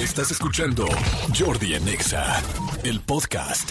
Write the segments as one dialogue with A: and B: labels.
A: Estás escuchando Jordi Anexa, el podcast.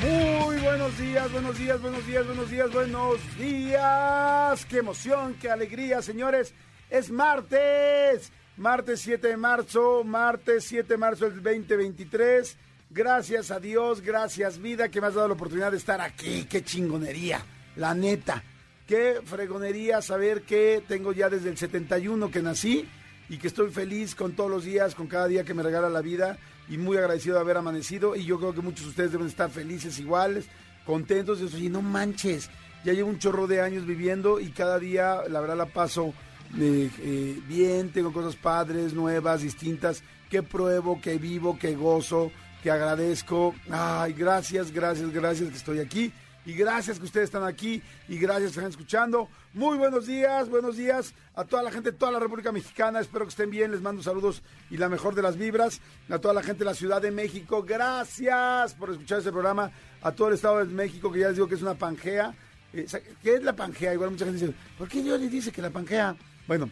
B: Muy buenos días, buenos días, buenos días, buenos días, buenos días. Qué emoción, qué alegría, señores. Es martes, martes 7 de marzo, martes 7 de marzo del 2023. Gracias a Dios, gracias vida que me has dado la oportunidad de estar aquí. Qué chingonería, la neta. Qué fregonería saber que tengo ya desde el 71 que nací y que estoy feliz con todos los días, con cada día que me regala la vida y muy agradecido de haber amanecido y yo creo que muchos de ustedes deben estar felices iguales, contentos. Y no manches, ya llevo un chorro de años viviendo y cada día la verdad la paso eh, eh, bien, tengo cosas padres, nuevas, distintas, que pruebo, que vivo, que gozo, que agradezco. Ay, gracias, gracias, gracias que estoy aquí y gracias que ustedes están aquí y gracias que están escuchando. Muy buenos días, buenos días a toda la gente de toda la República Mexicana. Espero que estén bien. Les mando saludos y la mejor de las vibras. A toda la gente de la Ciudad de México, gracias por escuchar este programa. A todo el Estado de México, que ya les digo que es una pangea. Eh, ¿Qué es la pangea? Igual mucha gente dice, ¿por qué Dios le dice que la pangea? Bueno,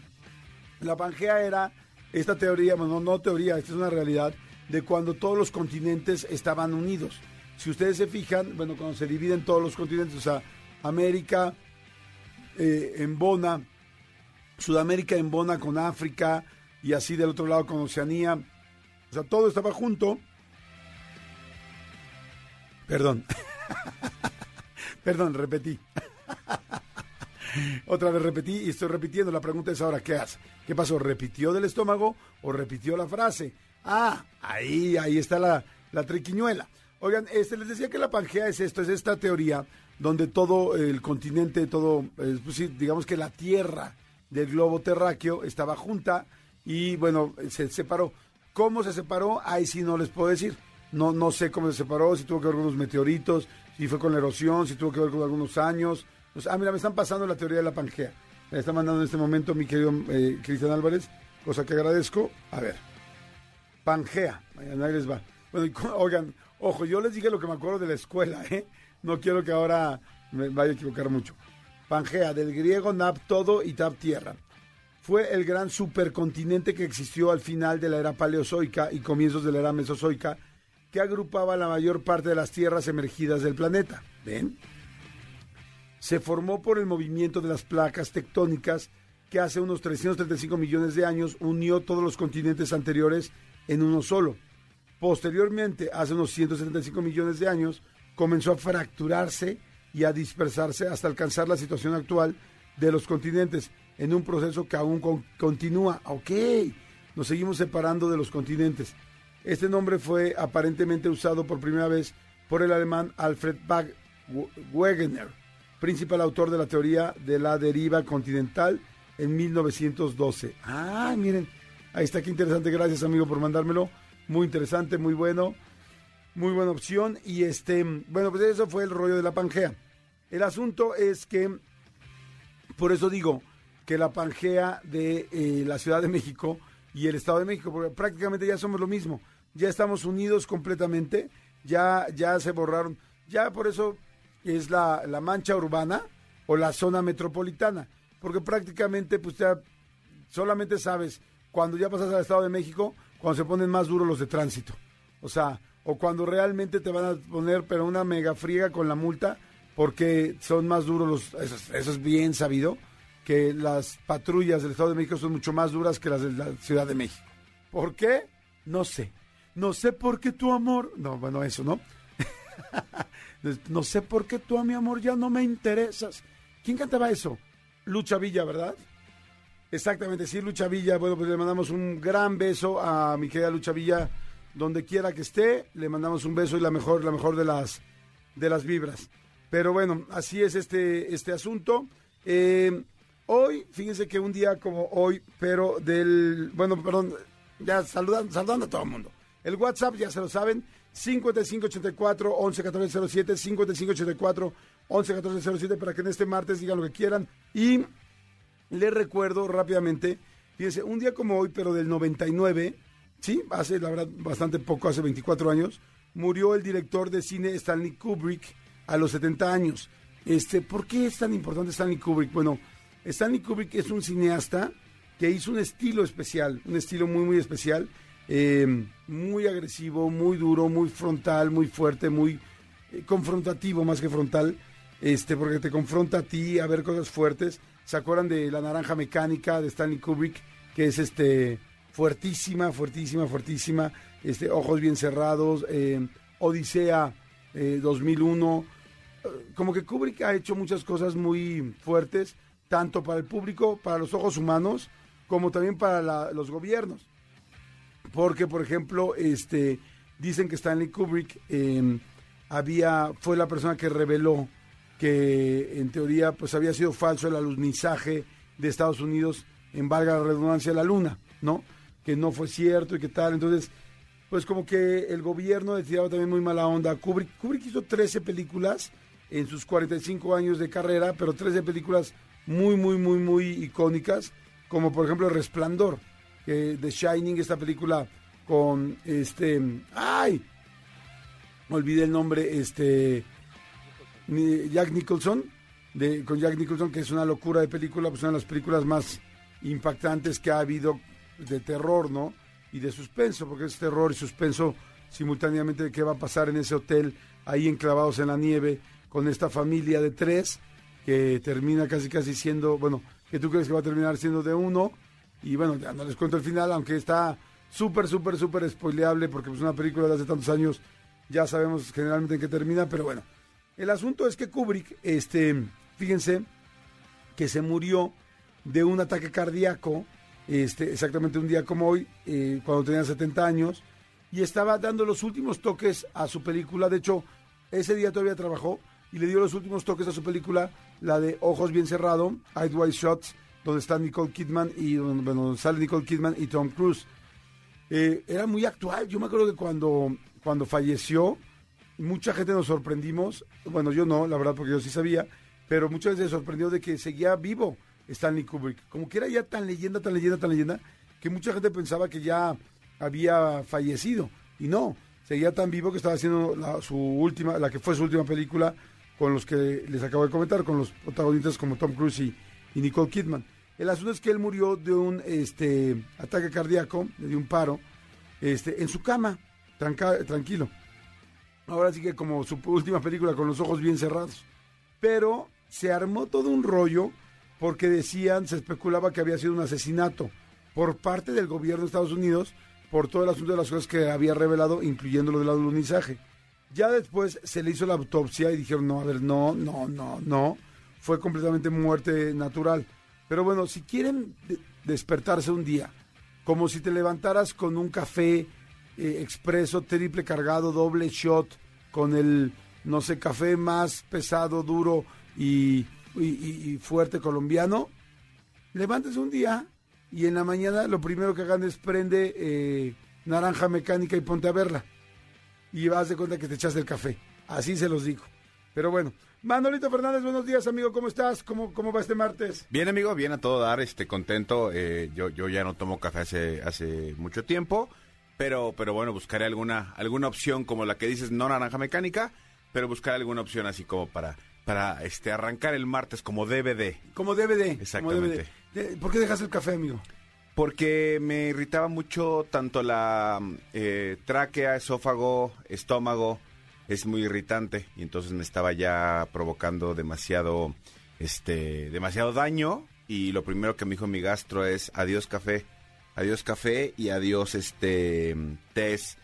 B: la pangea era esta teoría, bueno, no teoría, esta es una realidad, de cuando todos los continentes estaban unidos si ustedes se fijan, bueno, cuando se dividen todos los continentes, o sea, América eh, en Bona, Sudamérica en Bona con África y así del otro lado con Oceanía, o sea, todo estaba junto. Perdón, perdón, repetí. Otra vez repetí y estoy repitiendo. La pregunta es ahora, ¿qué hace? ¿Qué pasó? ¿Repitió del estómago o repitió la frase? Ah, ahí, ahí está la, la triquiñuela. Oigan, este, les decía que la Pangea es esto, es esta teoría donde todo el continente, todo, eh, pues digamos que la tierra del globo terráqueo estaba junta y bueno, se separó. ¿Cómo se separó? Ahí sí no les puedo decir. No, no sé cómo se separó, si tuvo que ver con los meteoritos, si fue con la erosión, si tuvo que ver con algunos años. ah, mira, me están pasando la teoría de la Pangea. Me está mandando en este momento mi querido eh, Cristian Álvarez, cosa que agradezco. A ver, Pangea, ahí les va. Bueno, oigan, Ojo, yo les dije lo que me acuerdo de la escuela, ¿eh? No quiero que ahora me vaya a equivocar mucho. Pangea, del griego nap todo y tap tierra. Fue el gran supercontinente que existió al final de la era paleozoica y comienzos de la era mesozoica, que agrupaba la mayor parte de las tierras emergidas del planeta. ¿Ven? Se formó por el movimiento de las placas tectónicas que hace unos 335 millones de años unió todos los continentes anteriores en uno solo Posteriormente, hace unos 175 millones de años, comenzó a fracturarse y a dispersarse hasta alcanzar la situación actual de los continentes en un proceso que aún continúa. Ok, nos seguimos separando de los continentes. Este nombre fue aparentemente usado por primera vez por el alemán Alfred Wegener, principal autor de la teoría de la deriva continental en 1912. Ah, miren, ahí está, qué interesante. Gracias, amigo, por mandármelo muy interesante, muy bueno, muy buena opción. Y este, bueno, pues eso fue el rollo de la Pangea. El asunto es que, por eso digo que la Pangea de eh, la Ciudad de México y el Estado de México, porque prácticamente ya somos lo mismo, ya estamos unidos completamente, ya, ya se borraron, ya por eso es la, la mancha urbana o la zona metropolitana, porque prácticamente pues ya solamente sabes cuando ya pasas al Estado de México, cuando se ponen más duros los de tránsito. O sea, o cuando realmente te van a poner, pero una mega friega con la multa, porque son más duros los. Eso, es bien sabido, que las patrullas del Estado de México son mucho más duras que las de la Ciudad de México. ¿Por qué? No sé. No sé por qué tu amor. No, bueno, eso, ¿no? no sé por qué tú a mi amor ya no me interesas. ¿Quién cantaba eso? Lucha Villa, ¿verdad? Exactamente, sí, Lucha Villa. Bueno, pues le mandamos un gran beso a mi querida Lucha Villa, donde quiera que esté. Le mandamos un beso y la mejor, la mejor de las, de las vibras. Pero bueno, así es este, este asunto. Eh, hoy, fíjense que un día como hoy, pero del, bueno, perdón, ya saludando, saludando a todo el mundo. El WhatsApp, ya se lo saben, 5584 111407, 5584 111407, para que en este martes digan lo que quieran. Y le recuerdo rápidamente, fíjense, un día como hoy, pero del 99, sí, hace la verdad bastante poco, hace 24 años, murió el director de cine Stanley Kubrick a los 70 años. Este, ¿Por qué es tan importante Stanley Kubrick? Bueno, Stanley Kubrick es un cineasta que hizo un estilo especial, un estilo muy, muy especial, eh, muy agresivo, muy duro, muy frontal, muy fuerte, muy eh, confrontativo más que frontal, este, porque te confronta a ti a ver cosas fuertes. ¿Se acuerdan de La Naranja Mecánica de Stanley Kubrick? Que es este fuertísima, fuertísima, fuertísima, este, ojos bien cerrados, eh, Odisea 2001. Como que Kubrick ha hecho muchas cosas muy fuertes, tanto para el público, para los ojos humanos, como también para los gobiernos. Porque, por ejemplo, este, dicen que Stanley Kubrick había, fue la persona que reveló que en teoría pues había sido falso el alunizaje de Estados Unidos en valga la redundancia la luna, ¿no? Que no fue cierto y que tal. Entonces, pues como que el gobierno decía también muy mala onda. Kubrick, Kubrick hizo 13 películas en sus 45 años de carrera, pero 13 películas muy, muy, muy, muy icónicas como por ejemplo Resplandor, de The Shining, esta película con este, ay, olvidé el nombre, este, Jack Nicholson, con Jack Nicholson, que es una locura de película, pues una de las películas más impactantes que ha habido de terror, ¿no? Y de suspenso, porque es terror y suspenso simultáneamente de qué va a pasar en ese hotel, ahí enclavados en la nieve, con esta familia de tres, que termina casi casi siendo, bueno, que tú crees que va a terminar siendo de uno. Y bueno, ya no les cuento el final, aunque está súper, súper, súper spoileable, porque es pues, una película de hace tantos años, ya sabemos generalmente en qué termina, pero bueno. El asunto es que Kubrick, este, fíjense, que se murió de un ataque cardíaco, este, exactamente un día como hoy, eh, cuando tenía 70 años, y estaba dando los últimos toques a su película. De hecho, ese día todavía trabajó y le dio los últimos toques a su película la de Ojos Bien Cerrado, Eyes Wide Shots, donde está Nicole Kidman y bueno, sale Nicole Kidman y Tom Cruise. Eh, era muy actual. Yo me acuerdo que cuando, cuando falleció, mucha gente nos sorprendimos. Bueno, yo no, la verdad, porque yo sí sabía, pero muchas veces se sorprendió de que seguía vivo Stanley Kubrick. Como que era ya tan leyenda, tan leyenda, tan leyenda, que mucha gente pensaba que ya había fallecido. Y no, seguía tan vivo que estaba haciendo su última, la que fue su última película, con los que les acabo de comentar, con los protagonistas como Tom Cruise y, Nicole Kidman. El asunto es que él murió de un este, ataque cardíaco, de un paro, este, en su cama, tranquilo. Ahora sí que como su última película con los ojos bien cerrados. Pero se armó todo un rollo porque decían, se especulaba que había sido un asesinato por parte del gobierno de Estados Unidos por todo el asunto de las cosas que había revelado, incluyendo lo del alunizaje. Ya después se le hizo la autopsia y dijeron, no, a ver, no, no, no, no. Fue completamente muerte natural. Pero bueno, si quieren despertarse un día, como si te levantaras con un café eh, expreso, triple cargado, doble shot, con el, no sé, café más pesado, duro y, fuerte colombiano, levántese un día y en la mañana lo primero que hagan es prende eh, naranja mecánica y ponte a verla y vas de cuenta que te echaste el café. Así se los digo. Pero bueno, Manolito Fernández, buenos días, amigo, ¿cómo estás? ¿Cómo, cómo va este martes?
C: Bien, amigo, bien a todo dar, este, contento. Eh, yo, yo ya no tomo café hace, hace mucho tiempo, pero, pero bueno, buscaré alguna, alguna opción como la que dices, no naranja mecánica, pero buscaré alguna opción así como para, para este, arrancar el martes como DVD.
B: Como DVD.
C: Exactamente.
B: ¿Por qué dejas el café, amigo?
C: Porque me irritaba mucho tanto la eh, tráquea, esófago, estómago, es muy irritante y entonces me estaba ya provocando demasiado, este, demasiado daño y lo primero que me dijo mi gastro es adiós café, adiós café y adiós este test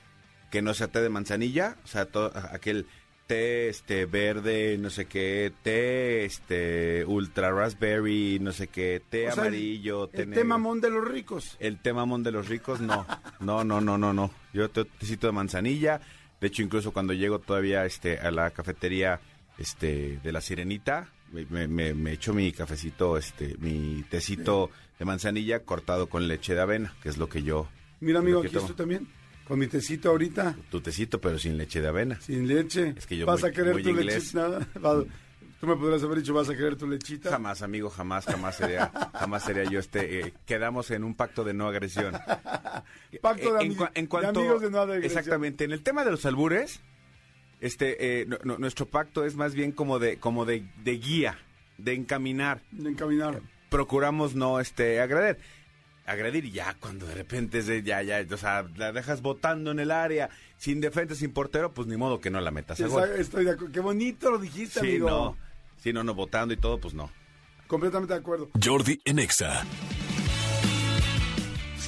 C: que no sea té de manzanilla, o sea, todo, aquel té este verde, no sé qué, té este ultra raspberry, no sé qué, té amarillo,
B: té El té mamón de los ricos.
C: El té mamón de los ricos, no. No, no, no, no, no. Yo te tecito de manzanilla. De hecho, incluso cuando llego todavía este a la cafetería este de la Sirenita, me, me, echo mi cafecito, este, mi tecito de manzanilla cortado con leche de avena, que es lo que yo.
B: Mira, amigo, aquí estoy también. Con mi tecito ahorita.
C: Tu tecito, pero sin leche de avena.
B: Sin leche. Es que yo ¿Vas a querer tu lechita? Tú me podrías haber dicho, ¿vas a querer tu lechita?
C: Jamás, amigo, jamás, jamás sería, jamás sería yo este. Eh, quedamos en un pacto de no agresión.
B: pacto de, en, cuanto, amigos de no agresión.
C: Exactamente. En el tema de los albures, este, eh, nuestro pacto es más bien como de, como de, de guía, de encaminar.
B: De encaminar.
C: Procuramos no, este, agredir
D: agredir y ya cuando de repente es de, ya, ya, o sea, la dejas botando en el área, sin defensa, sin portero, pues ni modo que no la metas a
B: Esa-. Estoy de acuerdo. Qué bonito lo dijiste,
D: Sí,
B: amigo.
D: no. Sí, no, no, votando y todo, pues no.
B: Completamente de acuerdo.
A: Jordi en Exa.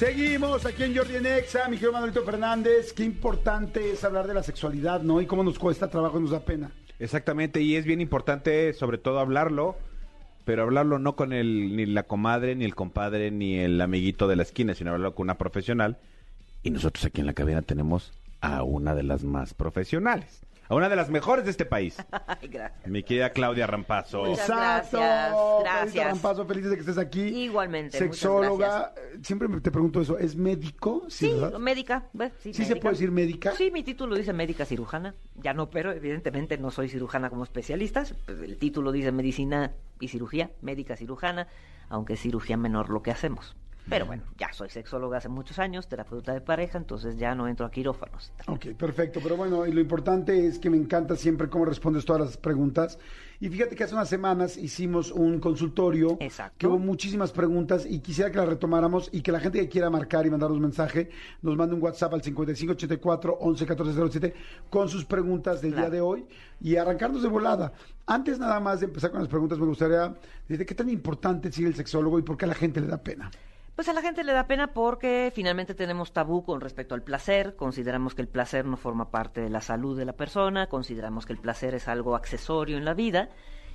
B: Seguimos aquí en Jordi en Exa, mi querido Manuelito Fernández. Qué importante es hablar de la sexualidad, ¿no? Y cómo nos cuesta trabajo nos da pena.
E: Exactamente, y es bien importante sobre todo hablarlo, pero hablarlo no con el, ni la comadre, ni el compadre, ni el amiguito de la esquina, sino hablarlo con una profesional. Y nosotros aquí en la cabina tenemos a una de las más profesionales, a una de las mejores de este país,
F: Ay, gracias.
E: mi querida Claudia Rampazo.
F: Muchas
B: Exacto.
F: gracias, gracias.
B: Rampazo, feliz de que estés aquí.
F: Igualmente,
B: Sexóloga. Eh, Siempre me- te pregunto eso. ¿Es médico?
F: Sí,
B: ¿verdad?
F: médica. Sí,
B: ¿Sí se puede decir médica?
F: Sí, mi título dice médica cirujana. Ya no, pero evidentemente no soy cirujana como especialista. Pues el título dice medicina y cirugía, médica cirujana, aunque es cirugía menor lo que hacemos. Pero bueno, ya soy sexóloga hace muchos años, terapeuta de pareja, entonces ya no entro a quirófanos.
B: Ok, perfecto. Pero bueno, y lo importante es que me encanta siempre cómo respondes todas las preguntas. Y fíjate que hace unas semanas hicimos un consultorio.
F: Exacto.
B: Que hubo muchísimas preguntas y quisiera que las retomáramos y que la gente que quiera marcar y mandarnos mensaje nos mande un WhatsApp al 5584 111407 con sus preguntas del
F: Claro.
B: día de hoy y arrancarnos de volada. Antes nada más de empezar con las preguntas, me gustaría decir qué tan importante sigue el sexólogo y por qué a la gente le da pena.
F: Pues a la gente le da pena porque finalmente tenemos tabú con respecto al placer, consideramos que el placer no forma parte de la salud de la persona, consideramos que el placer es algo accesorio en la vida.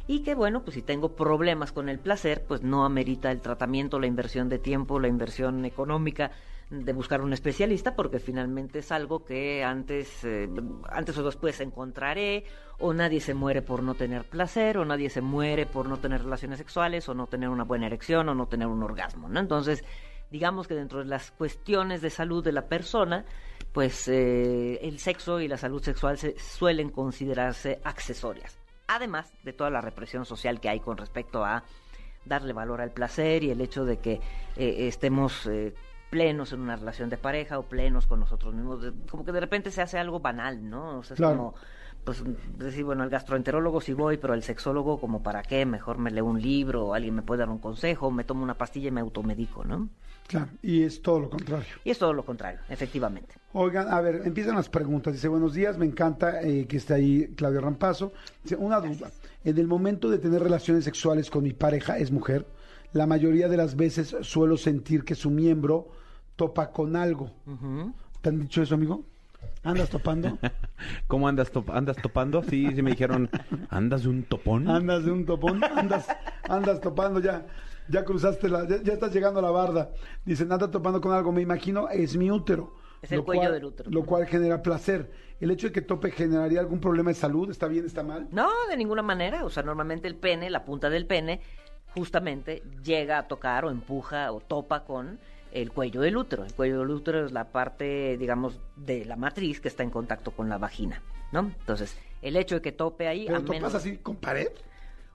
F: Y que bueno, pues si tengo problemas con el placer, pues no amerita el tratamiento, la inversión de tiempo, la inversión económica de buscar un especialista porque finalmente es algo que antes eh, antes o después encontraré o nadie se muere por no tener placer o nadie se muere por no tener relaciones sexuales o no tener una buena erección o no tener un orgasmo, ¿no? Entonces, digamos que dentro de las cuestiones de salud de la persona, pues eh, el sexo y la salud sexual se suelen considerarse accesorias. Además de toda la represión social que hay con respecto a darle valor al placer y el hecho de que eh, estemos plenos en una relación de pareja o plenos con nosotros mismos, como que de repente se hace algo banal, ¿no? O sea, es
B: Claro.
F: como pues decir, bueno, al gastroenterólogo sí voy, pero al sexólogo como para qué, mejor me leo un libro alguien me puede dar un consejo, me tomo una pastilla y me automedico, ¿no?
B: Claro, y es todo lo contrario.
F: Y es todo lo contrario, efectivamente.
B: Oigan, a ver, empiezan las preguntas. Dice, buenos días, me encanta eh, que esté ahí Claudia Rampazo. Dice, una duda. En el momento de tener relaciones sexuales con mi pareja, es mujer, la mayoría de las veces suelo sentir que su miembro topa con algo. ¿Te han dicho eso, amigo? ¿Andas topando?
E: ¿Cómo andas, top- andas topando? Sí, sí me dijeron, ¿andas de un topón?
B: ¿Andas de un topón? ¿Andas, andas topando ya? Ya cruzaste la... Ya, ya estás llegando a la barda. Dicen, anda topando con algo. Me imagino, es mi útero.
F: Es el
B: lo
F: cuello
B: cual-
F: del útero.
B: Lo cual genera placer. ¿El hecho de que tope generaría algún problema de salud? ¿Está bien, está mal?
F: No, de ninguna manera. O sea, normalmente el pene, la punta del pene, justamente llega a tocar o empuja o topa con el cuello del útero. El cuello del útero es la parte, digamos, de la matriz que está en contacto con la vagina, ¿no? Entonces, el hecho de que tope ahí,
B: ¿Pero
F: a
B: topas
F: menos...
B: así con pared?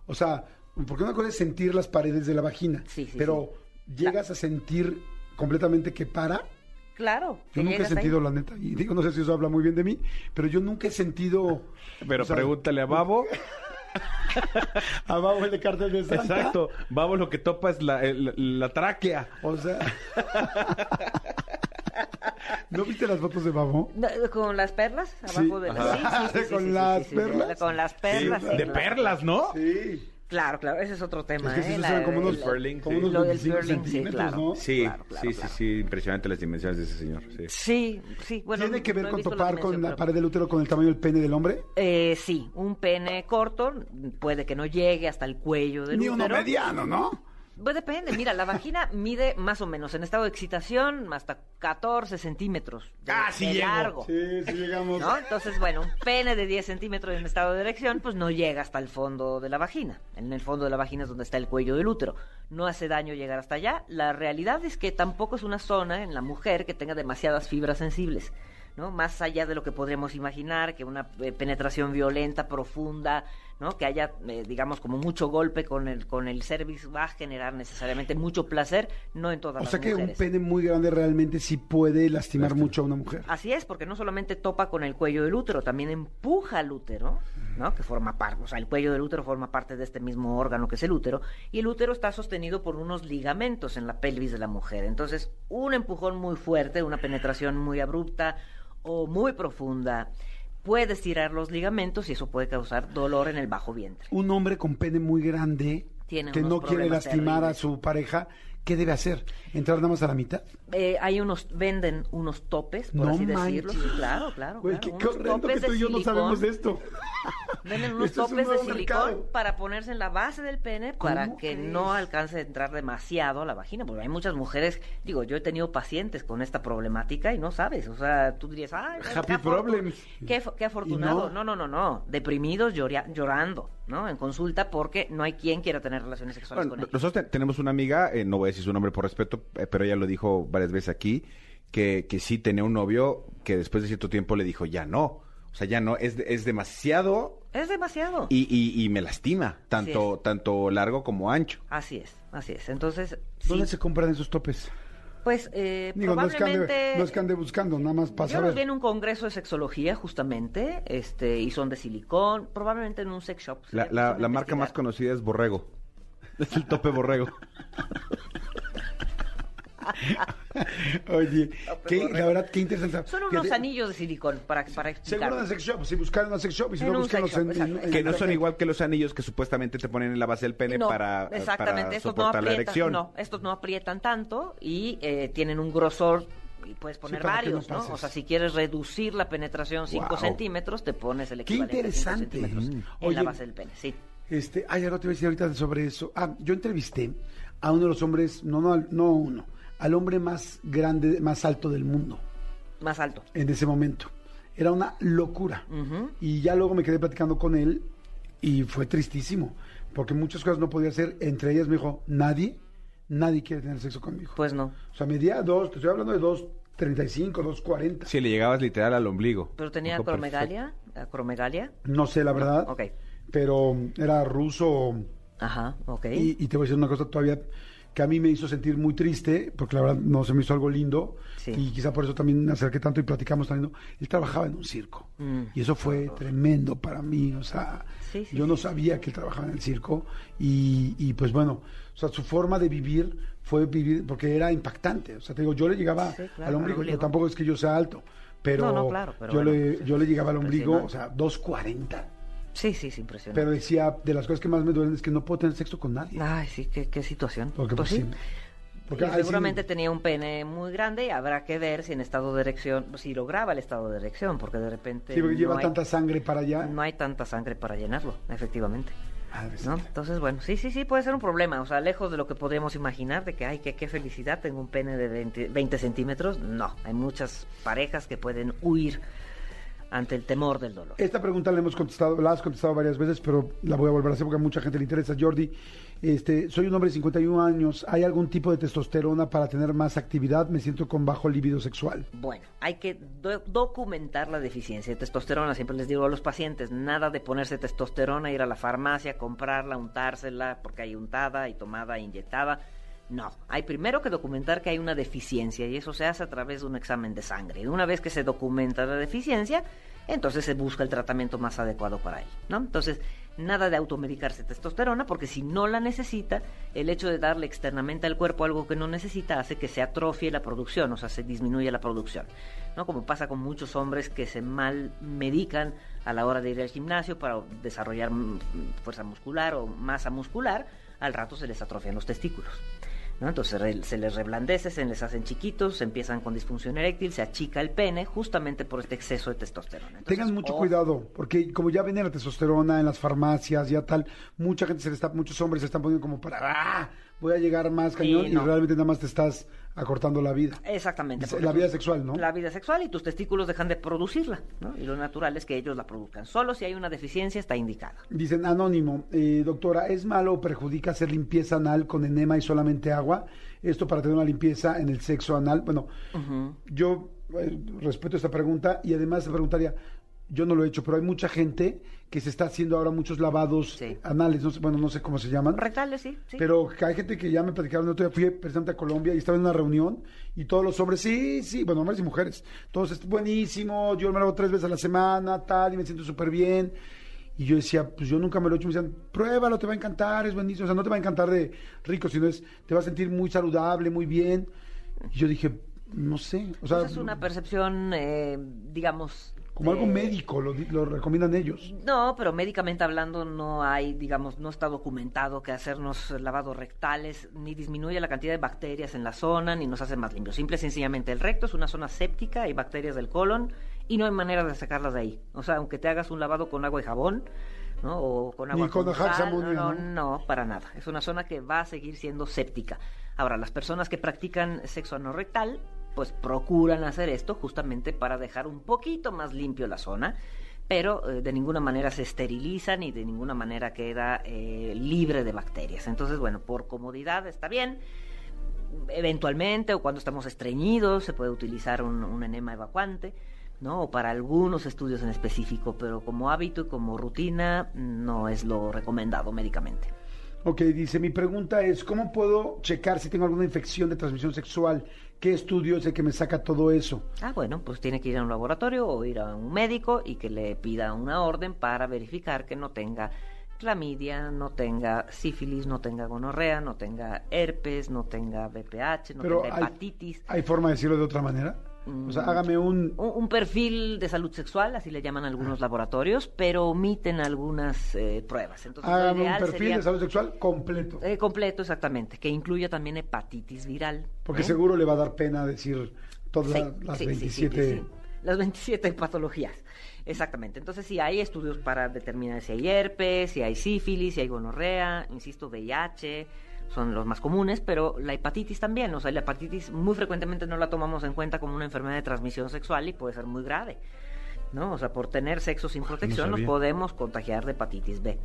B: O sea, porque una cosa es sentir las paredes de la vagina.
F: Sí, sí,
B: Pero llegas a sentir completamente que para.
F: Claro.
B: Yo nunca he
F: ahí.
B: sentido, la neta, y digo, no sé si eso habla muy bien de mí, pero yo nunca he sentido...
E: Pero
B: o sea,
E: pregúntale a Babo.
B: Abajo el de cartel de Santa.
E: Exacto, Babo lo que topa es la, el- la tráquea.
B: O sea... ¿No viste las fotos de Babo?
F: No, Con las perlas abajo
B: Sí.
F: de
B: Ajá.
F: la... Sí, sí, sí, sí,
B: ¿Con
F: sí, sí,
B: las
F: sí, sí,
B: perlas?
F: Con las perlas.
E: Sí,
F: sí,
E: de
F: claro.
E: perlas, ¿no?
B: Sí.
F: Claro, claro, ese es otro tema.
B: Es que
F: ¿eh?
B: se
F: La-
B: como unos,
F: la-
E: Furling,
B: como
E: sí.
B: unos
F: Lo del
B: 25
F: furling, sí,
B: centímetros,
F: claro.
B: ¿no?
E: Sí,
F: Claro, claro,
E: sí, sí,
F: claro.
E: sí, impresionante las dimensiones de ese señor. Sí.
F: Sí, sí, bueno.
B: ¿Tiene que ver
F: no
B: con
F: la
B: topar con la
F: pero-
B: pared del útero con el tamaño del pene del hombre?
F: Eh, sí, un pene corto puede que no llegue hasta el cuello del
B: Ni uno
F: útero.
B: mediano, ¿no?
F: Pues depende, mira, la vagina mide más o menos en estado de excitación hasta 14 centímetros de,
B: Ah,
F: de largo.
B: Sí, sí llegamos.
F: ¿no? Entonces, bueno, un pene de 10 centímetros en estado de erección, pues no llega hasta el fondo de la vagina. En el fondo de la vagina es donde está el cuello del útero. No hace daño llegar hasta allá. La realidad es que tampoco es una zona en la mujer que tenga demasiadas fibras sensibles. ¿no? Más allá de lo que podríamos imaginar, que una eh, penetración violenta, profunda, ¿no? Que haya, eh, digamos, como mucho golpe con el con el cervix va a generar necesariamente mucho placer, no en todas
B: O
F: las
B: sea que un
F: mujeres.
B: pene muy grande realmente sí puede lastimar mucho a una mujer.
F: Así es, porque no solamente topa con el cuello del útero, también empuja al útero, ¿no? Que forma parte, o sea, el cuello del útero forma parte de este mismo órgano que es el útero, y el útero está sostenido por unos ligamentos en la pelvis de la mujer. Entonces, un empujón muy fuerte, una penetración muy abrupta o muy profunda, puede estirar los ligamentos y eso puede causar dolor en el bajo vientre.
B: Un hombre con pene muy grande
F: Tiene
B: que no quiere lastimar a su pareja, ¿qué debe hacer? ¿Entrar nada más a la mitad?
F: Eh, hay unos, venden unos topes, por
B: No
F: así decirlo.
B: manches.
F: Sí, claro, claro.
B: Güey,
F: claro,
B: qué, qué horrendo que
F: topes
B: tú y yo no sabemos de esto.
F: Venden unos
B: Esto
F: topes de silicón
B: mercado.
F: para ponerse en la base del pene para
B: ¿Cómo
F: que no alcance a entrar demasiado a la vagina. Porque hay muchas mujeres, digo, yo he tenido pacientes con esta problemática y no sabes. O sea, tú dirías, ay,
B: Happy
F: qué,
B: problems.
F: qué, qué afortunado.
B: No.
F: no, no, no. Deprimidos lloria- llorando, ¿no? En consulta porque no hay quien quiera tener relaciones sexuales
E: Bueno,
F: con ellos.
E: nosotros te- tenemos una amiga, eh, no voy a decir su nombre por respeto, eh, pero ella lo dijo varias veces aquí, que, que sí tenía un novio que después de cierto tiempo le dijo, ya no. O sea, ya no, es, es demasiado
F: Es demasiado.
E: y, y, y me lastima, tanto, tanto largo como ancho.
F: Así es, así es. Entonces,
B: ¿Dónde
F: sí,
B: se compran esos topes?
F: Pues eh,
B: Digo, no es, que ande,
F: probablemente...
B: no es que ande buscando, nada más para
F: Yo los vi en un congreso de sexología, justamente, este, y son de silicón, probablemente en un sex shop.
E: La, la, la marca más conocida es Borrego. Es el tope Borrego.
B: Oye, qué, la verdad, qué interesante.
F: Son unos
B: Fíjate,
F: anillos de silicón, para, para explicar.
B: Seguro en sex shop, si buscaron en sex shop y si
F: En
B: no
F: un
B: buscan
F: sex shop,
B: en,
E: Que no son igual que los anillos que supuestamente te ponen en la base del pene
F: No,
E: para,
F: exactamente,
E: para
F: estos no
E: soportar la
F: aprietan,
E: erección.
F: no, estos no aprietan tanto y eh, tienen un grosor y puedes poner
B: no
F: varios, ¿no? O sea, si quieres reducir la penetración 5
B: Wow.
F: centímetros, te pones el
B: Qué
F: equivalente a 5
B: interesante.
F: centímetros
B: Mm.
F: en
B: Oye,
F: la base del pene, sí.
B: Este, hay algo te voy a decir ahorita sobre eso. Ah, yo entrevisté a uno de los hombres, no, no, no uno, al hombre más grande, más alto del mundo
F: Más alto.
B: en ese momento. Era una locura. Y ya luego me quedé platicando con él y fue tristísimo, porque muchas cosas no podía hacer. Entre ellas me dijo, nadie, nadie quiere tener sexo conmigo.
F: Pues no.
B: O sea, medía dos, te estoy hablando de dos 35, 240.
E: Sí, le llegabas literal al ombligo.
F: Pero tenía acromegalia, acromegalia.
B: No sé la verdad,
F: Ok.
B: pero era ruso
F: Ajá, ok.
B: y, y te voy a decir una cosa todavía que a mí me hizo sentir muy triste, porque la verdad no se me hizo algo lindo,
F: Sí.
B: y quizá por eso también me acerqué tanto y platicamos tan lindo. Él trabajaba en un circo,
F: Mm.
B: y eso fue tremendo para mí, o sea,
F: Sí, sí,
B: yo no sabía que él trabajaba en el circo, y, y pues bueno, o sea, su forma de vivir fue vivir, porque era impactante, o sea, te digo, yo le llegaba
F: claro,
B: al
F: al ombligo.
B: tampoco es que yo sea alto, pero,
F: No, no, claro, pero
B: yo,
F: bueno,
B: le,
F: sí,
B: yo le llegaba al ombligo, o sea, 240.
F: Sí, sí, es impresionante.
B: Pero decía, de las cosas que más me duelen es que no puedo tener sexo con nadie.
F: Ay, sí, qué, qué situación.
B: Porque,
F: pues
B: pues,
F: sí.
B: Porque sí-
F: seguramente tenía un pene muy grande y habrá que ver si en estado de erección, si lograba el estado de erección, porque de repente
B: Sí, porque lleva
F: no, hay,
B: tanta sangre para allá.
F: no hay tanta sangre para llenarlo, efectivamente. ¿no? Entonces, bueno, sí, sí, sí, puede ser un problema. O sea, lejos de lo que podríamos imaginar, de que, ay, qué, qué felicidad, tengo un pene de 20, 20 centímetros. No, hay muchas parejas que pueden huir ante el temor del dolor.
B: Esta pregunta la hemos contestado, la has contestado varias veces, pero la voy a volver a hacer porque a mucha gente le interesa. Jordi, este, soy un hombre de 51 años. ¿Hay algún tipo de testosterona para tener más actividad? Me siento con bajo libido sexual.
F: Bueno, hay que do- documentar la deficiencia de testosterona. Siempre les digo a los pacientes, nada de ponerse testosterona, ir a la farmacia, comprarla, untársela, porque hay untada y tomada e inyectada. No, hay primero que documentar que hay una deficiencia y eso se hace a través de un examen de sangre. Y una vez que se documenta la deficiencia, entonces se busca el tratamiento más adecuado para él, ¿no? Entonces, nada de automedicarse testosterona, porque si no la necesita, el hecho de darle externamente al cuerpo algo que no necesita hace que se atrofie la producción, o sea, se disminuye la producción, ¿no? Como pasa con muchos hombres que se mal medican a la hora de ir al gimnasio para desarrollar fuerza muscular o masa muscular, al rato se les atrofian los testículos. ¿No? Entonces re- se les reblandece, se les hacen chiquitos, se empiezan con disfunción eréctil, se achica el pene justamente por este exceso de testosterona. Entonces,
B: Tengan mucho
F: ojo.
B: cuidado, porque como ya viene la testosterona en las farmacias, ya tal, mucha gente se le está, muchos hombres se están poniendo como para, ¡ah! Voy a llegar más cañón y
F: no.
B: realmente nada más te estás acortando la vida.
F: Exactamente.
B: La vida sexual, ¿no?
F: La vida sexual y tus testículos dejan de producirla, ¿no? Y lo natural es que ellos la produzcan. Solo si hay una deficiencia está indicada.
B: Dicen, anónimo, eh, doctora, ¿es malo o perjudica hacer limpieza anal con enema y solamente agua? Esto para tener una limpieza en el sexo anal. Bueno, yo eh, respeto esta pregunta y además preguntaría, yo no lo he hecho, pero hay mucha gente que se está haciendo ahora muchos lavados
F: Sí.
B: anales, no sé, bueno, no sé cómo se llaman.
F: Rectales, sí, sí.
B: Pero hay gente que ya me platicaron, el otro día fui presidente a Colombia y estaba en una reunión y todos los hombres, sí, sí, bueno, hombres y mujeres, todos, es buenísimo, yo me lo hago tres veces a la semana, tal, y me siento súper bien. Y yo decía, pues yo nunca me lo he hecho, me decían, pruébalo, te va a encantar, es buenísimo, o sea, no te va a encantar de rico, sino es, te vas a sentir muy saludable, muy bien. Y yo dije, no sé, o sea,
F: Esa es una percepción, eh, digamos...
B: como algo
F: eh,
B: médico, lo, lo recomiendan ellos.
F: No, pero médicamente hablando no hay, digamos, no está documentado que hacernos lavados rectales ni disminuye la cantidad de bacterias en la zona ni nos hace más limpios. Simple y sencillamente el recto es una zona séptica, hay bacterias del colon y no hay manera de sacarlas de ahí. O sea, aunque te hagas un lavado con agua y jabón, ¿no? O con agua
B: Ni con
F: sal, no,
B: ¿no?
F: no, para nada. Es una zona que va a seguir siendo séptica. Ahora, las personas que practican sexo anorrectal, pues procuran hacer esto justamente para dejar un poquito más limpio la zona, pero eh, de ninguna manera se esteriliza ni de ninguna manera queda eh, libre de bacterias. Entonces, bueno, por comodidad está bien. Eventualmente, o cuando estamos estreñidos, se puede utilizar un, un enema evacuante. ¿no? O para algunos estudios en específico, pero como hábito y como rutina no es lo recomendado médicamente.
B: Ok, dice, mi pregunta es, ¿cómo puedo checar si tengo alguna infección de transmisión sexual? ¿Qué estudio es el que me saca todo eso?
F: Ah, bueno, pues tiene que ir a un laboratorio o ir a un médico y que le pida una orden para verificar que no tenga clamidia, no tenga sífilis, no tenga gonorrea, no tenga herpes, no tenga VPH, no
B: Pero
F: tenga
B: hay,
F: hepatitis.
B: ¿hay forma de decirlo de otra manera? O sea,
F: Mm.
B: hágame un...
F: Un, un perfil de salud sexual, así le llaman algunos laboratorios, pero omiten algunas eh, pruebas. Entonces, lo
B: Hágame un perfil
F: sería-
B: de salud sexual completo.
F: Eh, completo, exactamente, que incluya también hepatitis viral.
B: Porque
F: ¿eh?
B: seguro le va a dar pena decir todas
F: Sí,
B: las
F: sí, sí, sí,
B: 27...
F: sí, sí. Las 27 patologías. Exactamente. Entonces, sí, hay estudios para determinar si hay herpes, si hay sífilis, si hay gonorrea, insisto, VIH, son los más comunes, pero la hepatitis también. O sea, la hepatitis muy frecuentemente no la tomamos en cuenta como una enfermedad de transmisión sexual y puede ser muy grave. ¿No? O sea, por tener sexo sin protección nos podemos contagiar de hepatitis B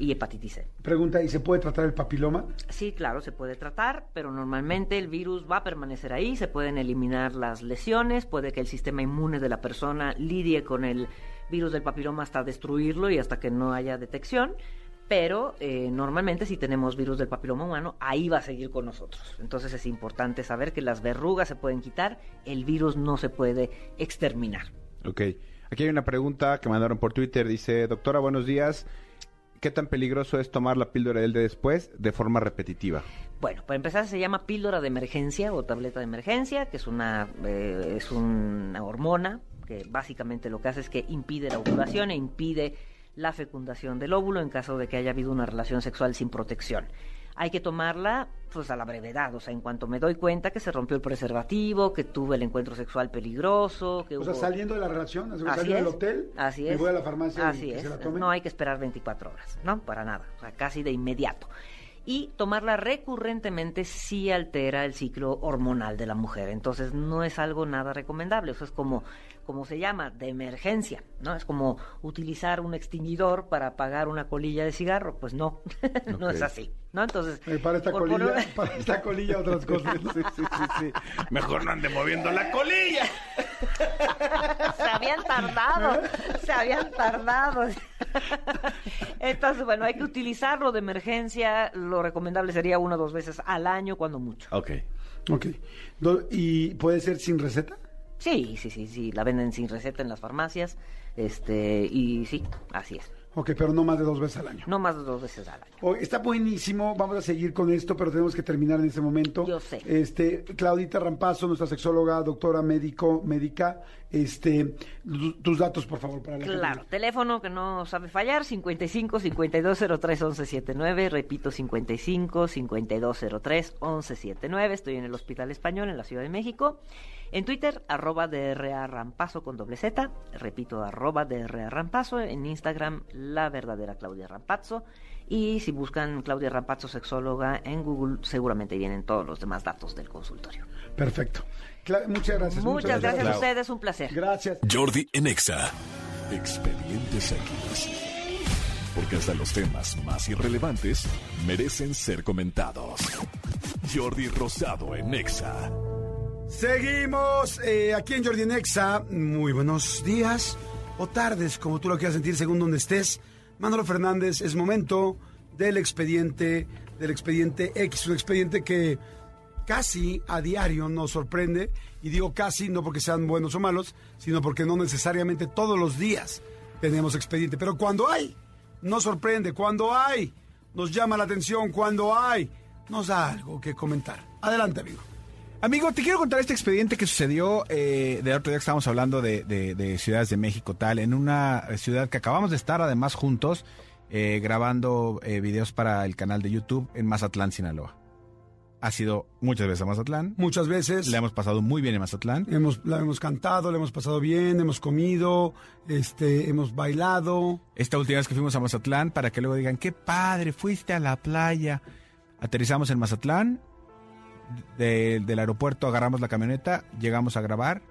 F: y hepatitis C.
B: Pregunta, ¿y se puede tratar el papiloma?
F: Sí, claro, se puede tratar, pero normalmente el virus va a permanecer ahí, se pueden eliminar las lesiones, puede que el sistema inmune de la persona lidie con el virus del papiloma hasta destruirlo y hasta que no haya detección, pero eh, normalmente si tenemos virus del papiloma humano, ahí va a seguir con nosotros. Entonces es importante saber que las verrugas se pueden quitar, el virus no se puede exterminar.
E: Ok. Aquí hay una pregunta que mandaron por Twitter. Dice, doctora, buenos días. ¿Qué tan peligroso es tomar la píldora del de después de forma repetitiva?
F: Bueno, para empezar se llama píldora de emergencia o tableta de emergencia, que es una, eh, es una hormona que básicamente lo que hace es que impide la ovulación e impide la fecundación del óvulo en caso de que haya habido una relación sexual sin protección. Hay que tomarla pues a la brevedad, o sea, en cuanto me doy cuenta que se rompió el preservativo, que tuve el encuentro sexual peligroso, que
B: O sea, saliendo de la relación, saliendo del hotel,
F: Así
B: me
F: es.
B: voy a la farmacia
F: Así
B: y que
F: es.
B: se la tome.
F: No hay que esperar 24 horas, ¿no? Para nada. O sea, casi de inmediato. Y tomarla recurrentemente sí altera el ciclo hormonal de la mujer. Entonces no es algo nada recomendable. Eso es como, como se llama, de emergencia, ¿no? Es como utilizar un extinguidor para apagar una colilla de cigarro. Pues no, no es así, ¿no? Entonces...
B: Eh, para esta
F: por
B: colilla, para esta colilla otras cosas. ¿no?
E: Mejor no ande moviendo la colilla.
F: se habían tardado, se habían tardado. Entonces, bueno, hay que utilizarlo de emergencia. Lo recomendable sería una o dos veces al año, cuando mucho.
E: Ok.
B: Ok. ¿Y puede ser sin receta?
F: Sí, sí, sí, sí. La venden sin receta en las farmacias. Este, y sí, así es.
B: Ok, pero no más de dos veces al año.
F: No más de dos veces al año.
B: Oh, está buenísimo, vamos a seguir con esto, pero tenemos que terminar en este momento.
F: Yo sé.
B: Este, Claudita Rampazo, nuestra sexóloga, doctora médico, médica, este, tu- tus datos, por favor, para la gente.
F: Claro, teléfono que no sabe fallar, 55 5203 1179, repito 55 5203 1179, estoy en el Hospital Español en la Ciudad de México. En Twitter, arroba DRA Rampazo con doble Z, repito, arroba DRA Rampazo, en Instagram, la verdadera Claudia Rampazzo, y si buscan Claudia Rampazzo sexóloga en Google, seguramente vienen todos los demás datos del consultorio.
B: Perfecto. Cla- muchas gracias.
F: Muchas gracias a ustedes, un placer.
B: Gracias.
A: Jordi en Exa. Expedientes X. Porque hasta los temas más irrelevantes merecen ser comentados. Jordi Rosado en Exa.
B: Seguimos eh, aquí en Jordi Nexa. Muy buenos días. o tardes, como tú lo quieras sentir según donde estés. Manolo Fernández, es momento del expediente, del expediente X, un expediente que casi a diario nos sorprende, y digo casi no porque sean buenos o malos, sino porque no necesariamente todos los días tenemos expediente, pero cuando hay, nos sorprende, cuando hay, nos llama la atención, cuando hay, nos da algo que comentar. Adelante, amigo.
C: Amigo, te quiero contar este expediente que sucedió eh, de otro día que estábamos hablando de, de- de ciudades de México, tal, en una ciudad que acabamos de estar además juntos eh, grabando eh, videos para el canal de YouTube en Mazatlán, Sinaloa. Ha sido muchas veces a Mazatlán.
B: Muchas veces
C: Le hemos pasado muy bien en Mazatlán.
B: hemos, la hemos cantado, le hemos pasado bien, hemos comido, este, hemos bailado.
C: Esta última vez que fuimos a Mazatlán, para que luego digan, qué padre, fuiste a la playa. Aterrizamos en Mazatlán, de- del aeropuerto agarramos la camioneta, llegamos a grabar,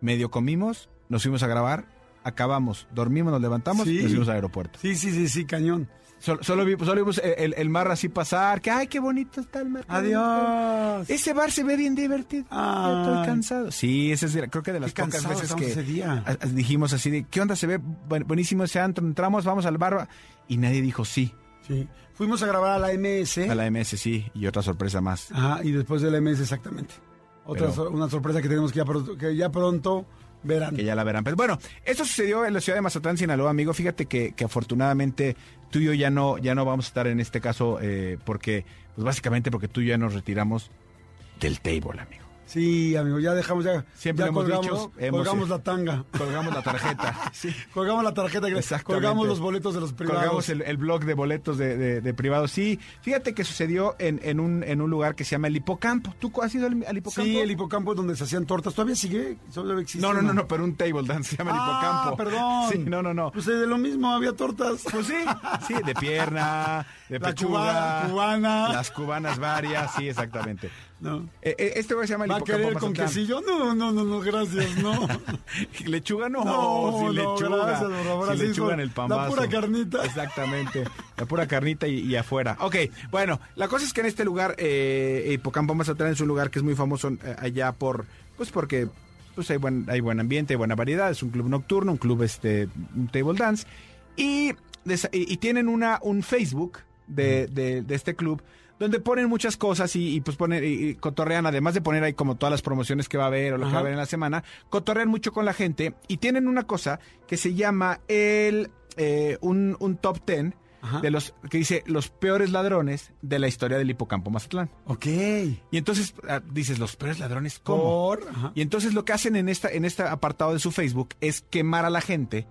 C: medio comimos, nos fuimos a grabar, acabamos, dormimos, nos levantamos
B: Sí.
C: y nos fuimos al aeropuerto.
B: Sí, sí, sí, sí, cañón.
C: Solo, solo, vi- solo vimos el, el- el mar así pasar, que ay, qué bonito está el mar.
B: Adiós.
C: Ese bar se ve bien divertido. Ya Estoy cansado. Sí, ese es, creo que de las
B: Qué
C: pocas veces que
B: día.
C: dijimos así de, ¿qué onda? Se ve buen- buenísimo ese antro. Entramos, vamos al bar. Y nadie dijo sí.
B: Sí. Fuimos a grabar a la MS.
C: A la MS sí. Y otra sorpresa más.
B: Ajá, y después de la MS exactamente. Otra
C: Pero-
B: una sorpresa que tenemos que ya, que ya pronto verán.
C: Que ya la verán. Pero bueno, esto sucedió en la ciudad de Mazatlán, Sinaloa, amigo. Fíjate que, que afortunadamente tú y yo ya no, ya no vamos a estar en este caso eh, porque, pues básicamente porque tú y yo ya nos retiramos del table, amigo.
B: Sí, amigo, ya dejamos ya.
C: Siempre
B: ya
C: hemos
B: colgamos,
C: dicho, hemos-
B: colgamos la tanga.
C: Colgamos la tarjeta. Sí.
B: Colgamos la tarjeta, colgamos los boletos de los privados.
C: Colgamos el, el blog de boletos de, de, de privados. Sí, fíjate que sucedió en, en, un, en un lugar que se llama el Hipocampo. ¿Tú has ido al, al Hipocampo?
B: Sí, el hipocampo es donde se hacían tortas. ¿Todavía sigue? ¿Solo existe?
C: No, no, no, no, pero un table dance se llama el
B: Ah,
C: Hipocampo.
B: perdón.
C: Sí, no, no, no.
B: Pues eh, de lo mismo, había tortas.
C: Pues sí, sí, de pierna, de
B: La
C: pechuga.
B: cubana, cubana.
C: Las cubanas varias, sí, exactamente.
B: No.
C: Eh, eh, este güey se llama el
B: ¿Va a querer con quesillo? No, no, no, no, gracias, no.
C: ¿Lechuga no?
B: No,
C: sí,
B: no,
C: lechuga.
B: gracias, así
C: lechuga en el
B: la
C: pambazo.
B: pura carnita.
C: Exactamente. La pura carnita y, y afuera. Ok, bueno, la cosa es que en este lugar, eh, Hipocampo Mazatlán es un lugar que es muy famoso eh, allá por, pues porque pues hay buen, hay buen ambiente, hay buena variedad, es un club nocturno, un club este, un table dance. Y, y, y tienen una, un Facebook de, de- de este club donde ponen muchas cosas y, y, pues ponen y, y cotorrean, además de poner ahí como todas las promociones que va a haber o lo que va a haber en la semana, cotorrean mucho con la gente y tienen una cosa que se llama el eh, un, un top ten
B: Ajá.
C: de los que dice los peores ladrones de la historia del hipocampo Mazatlán.
B: Ok.
C: Y entonces ah, dices, los peores ladrones, ¿cómo? Y entonces lo que hacen en esta en este apartado de su Facebook es quemar a la gente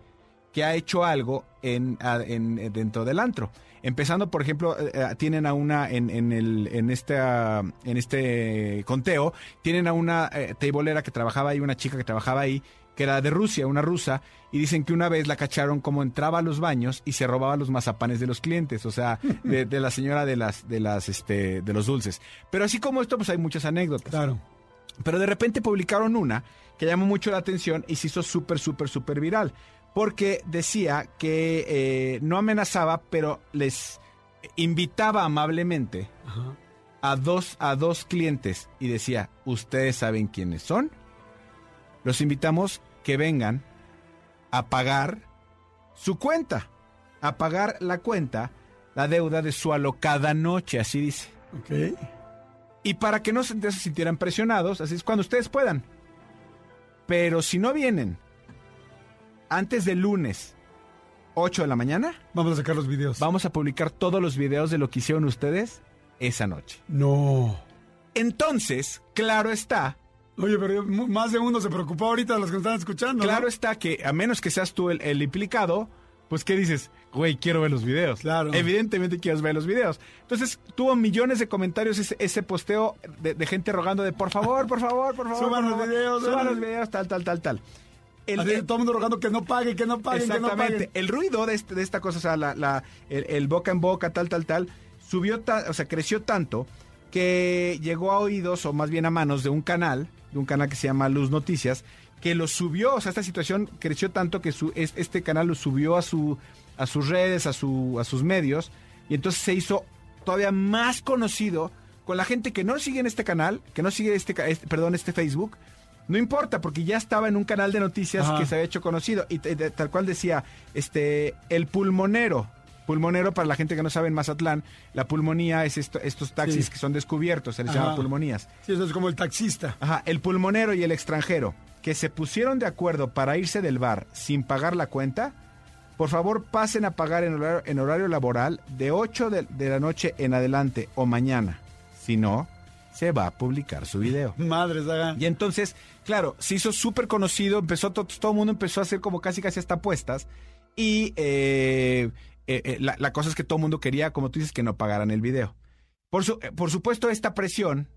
C: que ha hecho algo en, a- en- eh, dentro del antro. Empezando, por ejemplo, eh, eh, tienen a una en, en el en esta en este conteo tienen a una eh, que trabajaba ahí, una chica que trabajaba ahí que era de Rusia, una rusa, y dicen que una vez la cacharon como entraba a los baños y se robaba los mazapanes de los clientes, o sea, de, de la señora de las de las este de los dulces. Pero así como esto, pues hay muchas anécdotas.
B: Claro.
C: Pero de repente publicaron una que llamó mucho la atención y se hizo súper, súper, súper viral. Porque decía que eh, no amenazaba, pero les invitaba amablemente
B: Ajá.
C: a dos, a dos clientes y decía, ¿ustedes saben quiénes son? Los invitamos que vengan a pagar su cuenta, a pagar la cuenta, la deuda de su alocada noche, así dice. Y para que no se sintieran presionados, así es cuando ustedes puedan. Pero si no vienen antes del lunes 8 de la mañana,
B: Vamos a sacar los videos.
C: vamos a publicar todos los videos de lo que hicieron ustedes esa noche.
B: No.
C: Entonces, claro está,
B: Oye, pero más de uno se preocupó ahorita de los que nos están escuchando. ¿no?
C: claro está que a menos que seas tú el, el implicado, pues ¿qué dices? Güey, quiero ver los videos.
B: Claro.
C: Evidentemente quieres ver los videos. Entonces tuvo millones de comentarios ese, ese posteo de, de gente rogando de por favor, por favor, por favor.
B: Suban
C: por
B: los videos,
C: Suban
B: suban.
C: los videos, tal, tal, tal, tal. El-
B: Así,
C: el-
B: todo el mundo rogando que no paguen, que no paguen, que no
C: Exactamente. El ruido de, este- de esta cosa, o sea, la, la- el, el boca en boca, tal, tal, tal, subió, ta- o sea, creció tanto que llegó a oídos, o más bien a manos de un canal, de un canal que se llama Luz Noticias, que lo subió, o sea, esta situación creció tanto que su, es- este canal lo subió a, su, a sus redes, a, su, a sus medios, y entonces se hizo todavía más conocido con la gente que no sigue en este canal, que no sigue este, este- perdón, este Facebook, No importa, porque ya estaba en un canal de noticias
B: Ajá.
C: que se había hecho conocido. Y tal cual decía, este, el pulmonero. Pulmonero, para la gente que no sabe en Mazatlán, la pulmonía es esto- estos taxis
B: Sí.
C: que son descubiertos, se les
B: Ajá.
C: llama pulmonías.
B: Sí, eso es como el taxista.
C: Ajá, el pulmonero y el extranjero que se pusieron de acuerdo para irse del bar sin pagar la cuenta, por favor pasen a pagar en horario, en horario laboral de 8 de, de la noche en adelante o mañana. Si no, se va a publicar su video.
B: Madres, haga.
C: Y entonces, claro, se hizo súper conocido, empezó to- todo el mundo empezó a hacer como casi casi hasta apuestas. Y eh, eh, eh, la, la cosa es que todo el mundo quería, como tú dices, que no pagaran el video. Por, su- por supuesto, esta presión,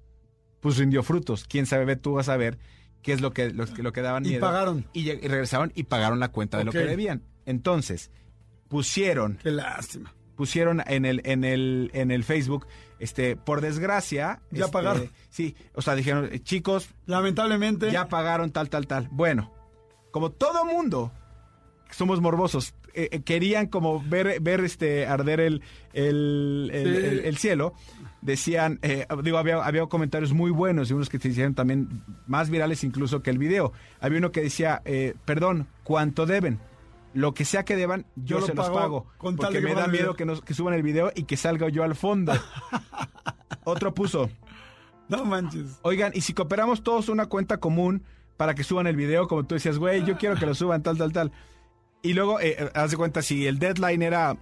C: pues rindió frutos. Quién sabe, tú vas a ver qué es lo que, lo, lo que daban
B: Y
C: miedo.
B: pagaron.
C: Y, regresaron y pagaron la cuenta de lo que debían. Entonces, pusieron
B: Qué lástima.
C: Pusieron en el en el en el Facebook este por desgracia
B: Ya
C: este,
B: pagaron.
C: sí o sea dijeron eh, chicos
B: Lamentablemente.
C: ya pagaron tal, tal, tal. Bueno, como todo mundo, somos morbosos, eh, eh, querían como ver, ver este arder el, el, el-
B: Sí.
C: el- el cielo. Decían, eh, digo, había, había comentarios muy buenos y unos que se hicieron también más virales incluso que el video. Había uno que decía, eh, perdón, ¿cuánto deben? Lo que sea que deban, yo, se los
B: pago con
C: porque me da miedo que, nos- que suban el video y que salga yo al fondo. Otro puso,
B: No manches.
C: Oigan, y si cooperamos todos una cuenta común para que suban el video, como tú decías, güey, yo quiero que lo suban, tal, tal, tal. Y luego, eh, eh, haz de cuenta, si el deadline era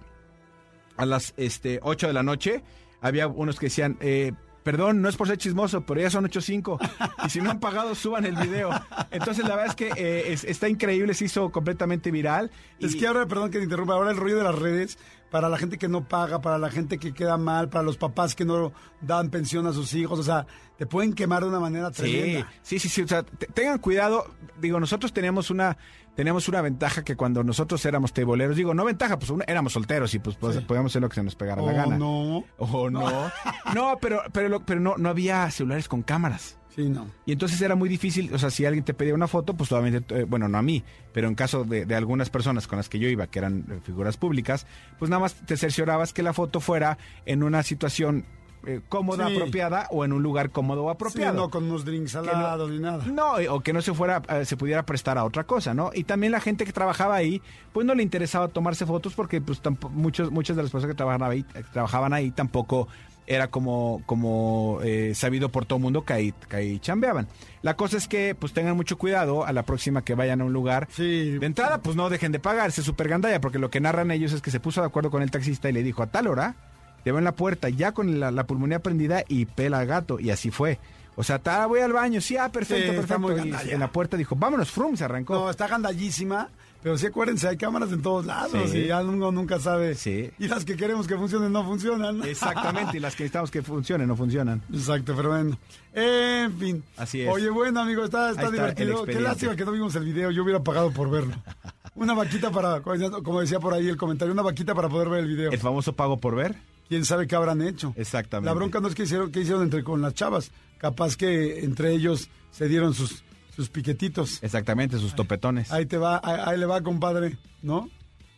C: a las este, 8 de la noche, había unos que decían, eh, perdón, no es por ser chismoso, pero ya son 8.05. Y si no han pagado, suban el video. Entonces, la verdad es que eh, es- está increíble, se hizo completamente viral.
B: Es
C: Y-
B: que ahora, perdón que te interrumpa, ahora el rollo de las redes, para la gente que no paga, para la gente que queda mal, para los papás que no dan pensión a sus hijos, o sea, te pueden quemar de una manera tremenda.
C: sí, sí, sí. O sea, te- tengan cuidado. Digo, nosotros teníamos una, teníamos una ventaja que cuando nosotros éramos teiboleros, digo, no ventaja, pues una- éramos solteros y pues, pues,
B: Sí.
C: podíamos hacer lo que se nos pegara
B: Oh,
C: la gana.
B: no.
C: O no. No, pero, pero, lo- pero no, no había celulares con cámaras.
B: Sí, no.
C: Y entonces era muy difícil, o sea, si alguien te pedía una foto, pues solamente, eh, bueno, no a mí, pero en caso de, de algunas personas con las que yo iba, que eran eh, figuras públicas, pues nada más te cerciorabas que la foto fuera en una situación eh, cómoda,
B: Sí.
C: apropiada, o en un lugar cómodo o
B: Sí,
C: apropiado.
B: no con unos drinks al lado ni nada.
C: No, o que no se fuera, eh, se pudiera prestar a otra cosa, ¿no? Y también la gente que trabajaba ahí, pues no le interesaba tomarse fotos porque pues tampo- muchos, muchas de las personas que trabajaban ahí, trabajaban ahí tampoco era como, como eh, sabido por todo el mundo que ahí, que ahí chambeaban. La cosa es que pues tengan mucho cuidado a la próxima que vayan a un lugar.
B: Sí.
C: De entrada, pues no dejen de pagarse super gandalla, porque lo que narran ellos es que se puso de acuerdo con el taxista y le dijo a tal hora, te veo en la puerta, ya con la, la pulmonía prendida y pela al gato, y así fue. O sea, voy al baño, sí, ah, perfecto,
B: Sí, está muy
C: perfecto. Y en la puerta dijo, vámonos, frum, se arrancó.
B: No, está gandallísima, pero sí acuérdense, hay cámaras en todos lados
C: Sí.
B: y ya uno nunca sabe.
C: Sí.
B: Y las que queremos que funcionen no funcionan.
C: Exactamente, y las que necesitamos que funcionen, no funcionan.
B: Exacto, pero bueno. En fin.
C: Así es.
B: Oye, bueno, amigo, está, está
C: está
B: divertido. Qué lástima que no vimos el video. Yo hubiera pagado por verlo. Una vaquita para, como decía por ahí el comentario, una vaquita para poder ver el video.
C: El famoso pago por ver.
B: ¿Quién sabe qué habrán hecho?
C: Exactamente.
B: La bronca no es que hicieron, que hicieron entre con las chavas. Capaz que entre ellos se dieron sus, sus piquetitos.
C: Exactamente, sus topetones.
B: Ahí te va, ahí, ahí le va, compadre, ¿no?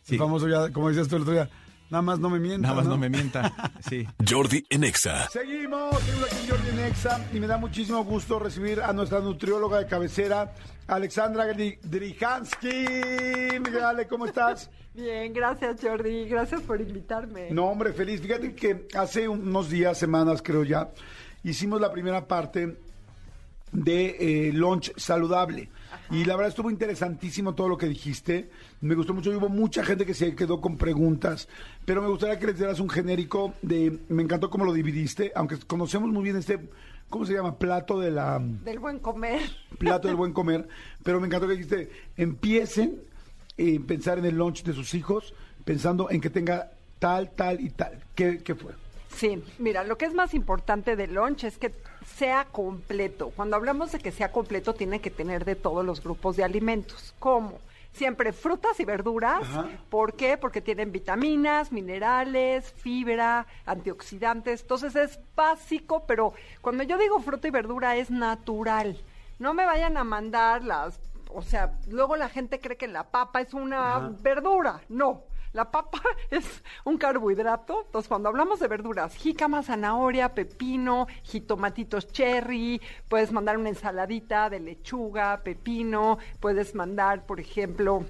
C: Sí.
B: El famoso ya, como decías tú el otro día, nada más no me mientas.
C: Nada más no me mienta. Sí.
A: Jordi en Exa.
B: Seguimos, seguimos aquí en Jordi Nexa y me da muchísimo gusto recibir a nuestra nutrióloga de cabecera, Alexandra Dri- Drijansky. Miguel Ale, ¿cómo estás?
G: Bien, gracias Jordi, gracias por invitarme.
B: No, hombre, feliz. Fíjate que hace unos días, semanas creo ya, hicimos la primera parte de eh, Lunch Saludable. Y la verdad estuvo interesantísimo todo lo que dijiste. Me gustó mucho. Hubo mucha gente que se quedó con preguntas. Pero me gustaría que les dieras un genérico de... Me encantó cómo lo dividiste, aunque conocemos muy bien este... ¿Cómo se llama? Plato de la...
G: Del buen comer.
B: Plato del buen comer. Pero me encantó que dijiste, empiecen a pensar en el lunch de sus hijos, pensando en que tenga tal, tal y tal. ¿Qué, qué fue?
G: Sí, mira, lo que es más importante del lunch es que sea completo. Cuando hablamos de que sea completo, tiene que tener de todos los grupos de alimentos. ¿Cómo? Siempre frutas y verduras.
B: Ajá.
G: ¿Por qué? Porque tienen vitaminas, minerales, fibra, antioxidantes. Entonces es básico, pero cuando yo digo fruta y verdura es natural. No me vayan a mandar las, o sea, luego la gente cree que la papa es una
B: Ajá.
G: verdura. No. La papa es un carbohidrato. Entonces, cuando hablamos de verduras, jícama, zanahoria, pepino, jitomatitos cherry, puedes mandar una ensaladita de lechuga, pepino, puedes mandar, por ejemplo,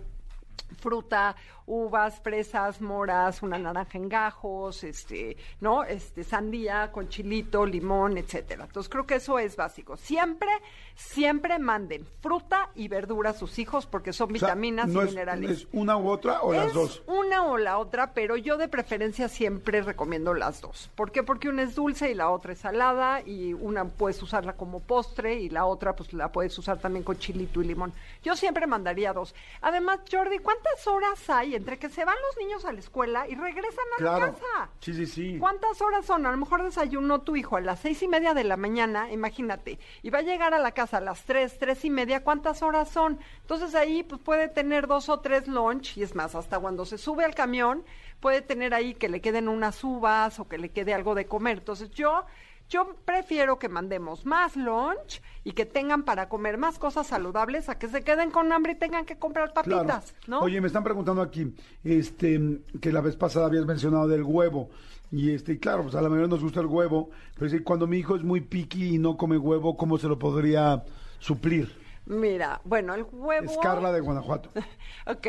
G: fruta, uvas, fresas, moras, una naranja en gajos, este, ¿no? Este, sandía con chilito, limón, etcétera. Entonces creo que eso es básico. Siempre, siempre manden fruta y verdura a sus hijos porque son
B: O sea,
G: vitaminas
B: no
G: y
B: es-
G: minerales.
B: ¿Es una u otra o las dos?
G: Una o la otra, pero yo de preferencia siempre recomiendo las dos. ¿Por qué? Porque una es dulce y la otra es salada y una puedes usarla como postre y la otra pues la puedes usar también con chilito y limón. Yo siempre mandaría dos. Además, Jordi, ¿cuántas horas hay entre que se van los niños a la escuela y regresan a la casa?
B: Sí, sí, sí.
G: ¿Cuántas horas son? A lo mejor desayunó tu hijo a las seis y media de la mañana, imagínate, y va a llegar a la casa a las tres, tres y media, ¿cuántas horas son? Entonces ahí pues puede tener dos o tres lunch, y es más, hasta cuando se sube al camión, puede tener ahí que le queden unas uvas o que le quede algo de comer. Entonces yo, yo prefiero que mandemos más lunch y que tengan para comer más cosas saludables a que se queden con hambre y tengan que comprar
B: Claro.
G: papitas, ¿no?
B: Oye, me están preguntando aquí, este, que la vez pasada habías mencionado del huevo. Y este, claro, pues a la mayoría nos gusta el huevo, pero sí, cuando mi hijo es muy piqui y no come huevo, ¿cómo se lo podría suplir?
G: Mira, bueno, el huevo...
B: Es Carla de Guanajuato.
G: Ok,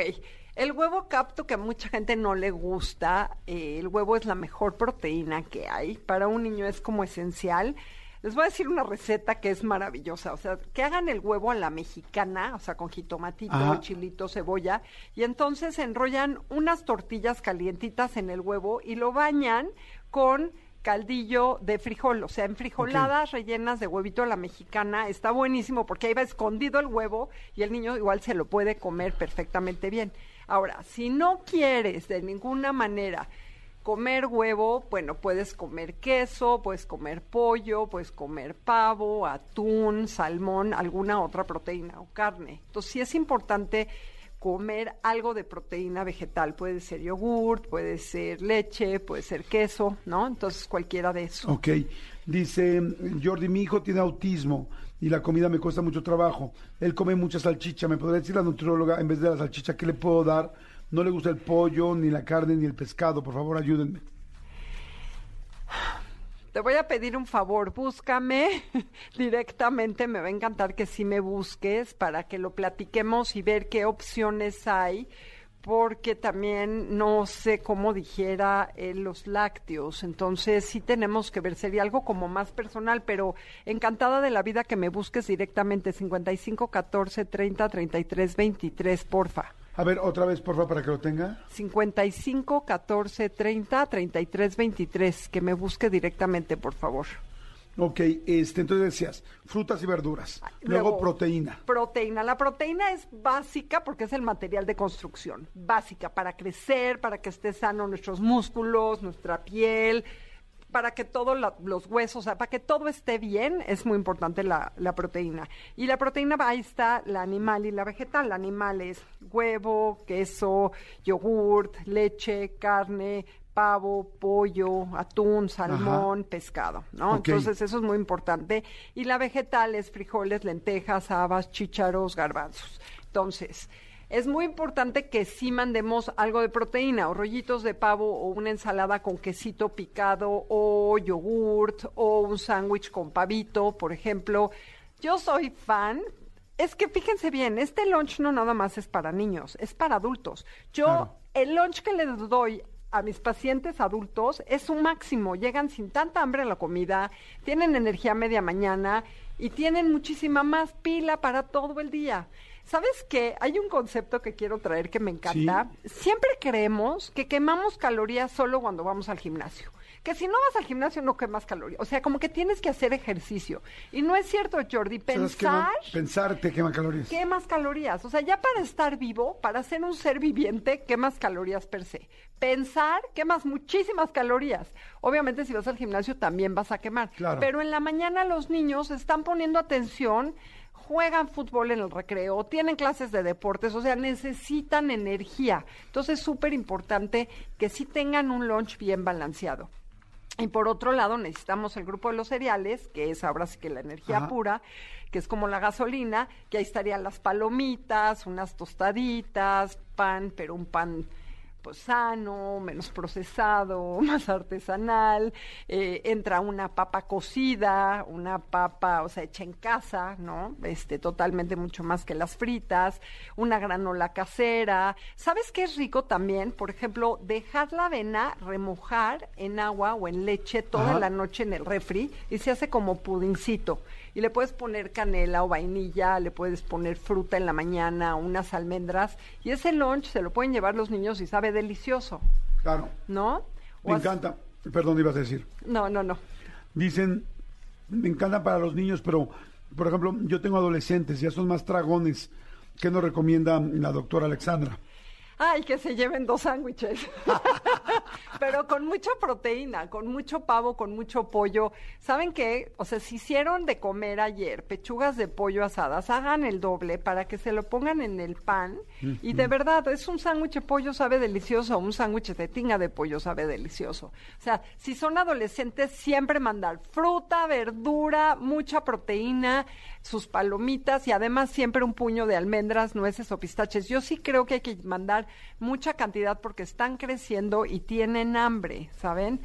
G: el huevo capto que a mucha gente no le gusta, eh, el huevo es la mejor proteína que hay, para un niño es como esencial. Les voy a decir una receta que es maravillosa, o sea, que hagan el huevo a la mexicana, o sea, con jitomatito,
B: Ajá.
G: chilito, cebolla, y entonces enrollan unas tortillas calientitas en el huevo y lo bañan con caldillo de frijol, o sea, en frijoladas rellenas de huevito a la mexicana, está buenísimo porque ahí va escondido el huevo y el niño igual se lo puede comer perfectamente bien. Ahora, si no quieres de ninguna manera comer huevo, bueno, puedes comer queso, puedes comer pollo, puedes comer pavo, atún, salmón, alguna otra proteína o carne. Entonces, sí es importante comer algo de proteína vegetal. Puede ser yogurt, puede ser leche, puede ser queso, ¿no? Entonces, cualquiera de eso.
B: Ok. Dice Jordi, mi hijo tiene autismo y la comida me cuesta mucho trabajo. Él come mucha salchicha. ¿Me podría decir la nutrióloga, en vez de la salchicha, qué le puedo dar? No le gusta el pollo, ni la carne, ni el pescado. Por favor, ayúdenme.
G: Te voy a pedir un favor, búscame directamente, me va a encantar que sí me busques para que lo platiquemos y ver qué opciones hay, porque también no sé cómo dijera eh, los lácteos, entonces sí tenemos que ver, sería algo como más personal, pero encantada de la vida que me busques directamente, 55 14 30 33 23, porfa.
B: A ver, otra vez, por favor, para que lo tenga.
G: 55 14 30 33 23, que me busque directamente, por favor.
B: Ok, este, entonces decías, frutas y verduras. Luego, proteína.
G: Proteína. La proteína es básica porque es el material de construcción. Básica para crecer, para que esté sano nuestros músculos, nuestra piel, para que todos los huesos, o sea, para que todo esté bien, es muy importante la, la proteína. Y la proteína, ahí está la animal y la vegetal. La animal es huevo, queso, yogurt, leche, carne, pavo, pollo, atún, salmón, pescado, ¿no? Entonces eso es muy importante. Y la vegetal es frijoles, lentejas, habas, chícharos, garbanzos. Entonces, es muy importante que sí mandemos algo de proteína, o rollitos de pavo, o una ensalada con quesito picado, o yogurt, o un sándwich con pavito, por ejemplo. Yo soy fan. Es que fíjense bien, este lunch no nada más es para niños, es para adultos. Yo,
B: Claro.
G: el lunch que les doy a mis pacientes adultos es un máximo. Llegan sin tanta hambre en la comida, tienen energía a media mañana y tienen muchísima más pila para todo el día. ¿Sabes qué? Hay un concepto que quiero traer que me encanta. Siempre creemos que quemamos calorías solo cuando vamos al gimnasio. Que si no vas al gimnasio no quemas calorías. O sea, como que tienes que hacer ejercicio. Y no es cierto, Jordi. Pensar
B: Pensar te quema calorías.
G: quemas calorías. O sea, ya para estar vivo, para ser un ser viviente, quemas calorías per se. Pensar, quemas muchísimas calorías. Obviamente, si vas al gimnasio, también vas a quemar.
B: Claro.
G: Pero en la mañana los niños están poniendo atención, juegan fútbol en el recreo, tienen clases de deportes, o sea, necesitan energía. Entonces, es súper importante que sí tengan un lunch bien balanceado. Y por otro lado, necesitamos el grupo de los cereales, que es ahora sí que la energía
B: Ajá.
G: pura, que es como la gasolina, que ahí estarían las palomitas, unas tostaditas, pan, pero un pan pues sano, menos procesado, más artesanal, eh, entra una papa cocida, una papa, o sea, hecha en casa, ¿no? Este, totalmente mucho más que las fritas, una granola casera. ¿Sabes qué es rico también? Por ejemplo, dejar la avena remojar en agua o en leche toda
B: Ajá.
G: la noche en el refri y se hace como pudincito. Y le puedes poner canela o vainilla, le puedes poner fruta en la mañana, unas almendras. Y ese lunch se lo pueden llevar los niños y sabe delicioso,
B: Claro.
G: ¿no? O
B: Me encanta. Perdón, ibas a decir.
G: No, no, no.
B: Dicen, me encanta para los niños, pero, por ejemplo, yo tengo adolescentes, ya son más dragones. ¿Qué nos recomienda la doctora Alexandra?
G: Ay, que se lleven dos sándwiches. Pero con mucha proteína, con mucho pavo, con mucho pollo. ¿Saben qué? O sea, si hicieron de comer ayer pechugas de pollo asadas, hagan el doble para que se lo pongan en el pan. Y de verdad, es un sándwich de pollo sabe delicioso, un sándwich de tinga de pollo sabe delicioso. O sea, si son adolescentes, siempre mandar fruta, verdura, mucha proteína, sus palomitas y además siempre un puño de almendras, nueces o pistaches. Yo sí creo que hay que mandar mucha cantidad porque están creciendo y tienen hambre, ¿saben?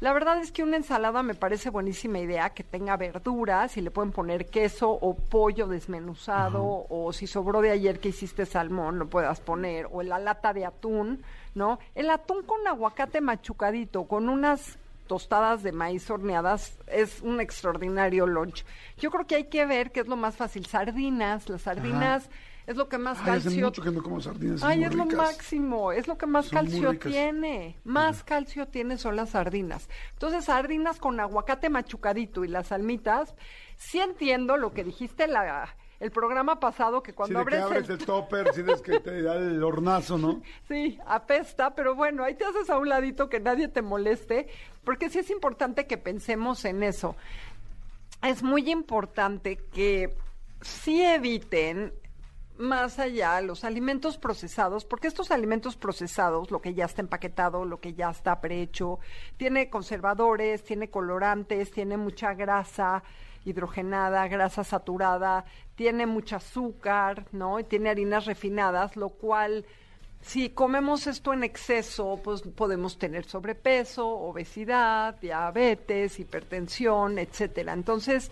G: La verdad es que una ensalada me parece buenísima idea que tenga verduras y le pueden poner queso o pollo desmenuzado o si sobró de ayer que hiciste salmón lo puedas poner o la lata de atún, ¿no? El atún con aguacate machucadito, con unas tostadas de maíz horneadas es un extraordinario lunch. Yo creo que hay que ver qué es lo más fácil. Sardinas, las sardinas es lo que más
B: Ay, hace
G: calcio
B: mucho que no como sardinas. son
G: Ay, es lo máximo, es lo que más
B: Son
G: calcio tiene. Más calcio tiene son las sardinas. Entonces, sardinas con aguacate machucadito y las almitas. Sí entiendo lo que dijiste la, el programa pasado, que
B: Sí,
G: cuando
B: que
G: abres
B: abres
G: el...
B: el topper, tienes que te da el hornazo, ¿no?
G: Sí, apesta, pero bueno, ahí te haces a un ladito que nadie te moleste, porque sí es importante que pensemos en eso. Es muy importante que sí eviten más allá los alimentos procesados, porque estos alimentos procesados, lo que ya está empaquetado, lo que ya está prehecho, tiene conservadores, tiene colorantes, tiene mucha grasa hidrogenada, grasa saturada, tiene mucho azúcar, ¿no? Y tiene harinas refinadas, lo cual si comemos esto en exceso, pues podemos tener sobrepeso, obesidad, diabetes, hipertensión, etcétera. Entonces,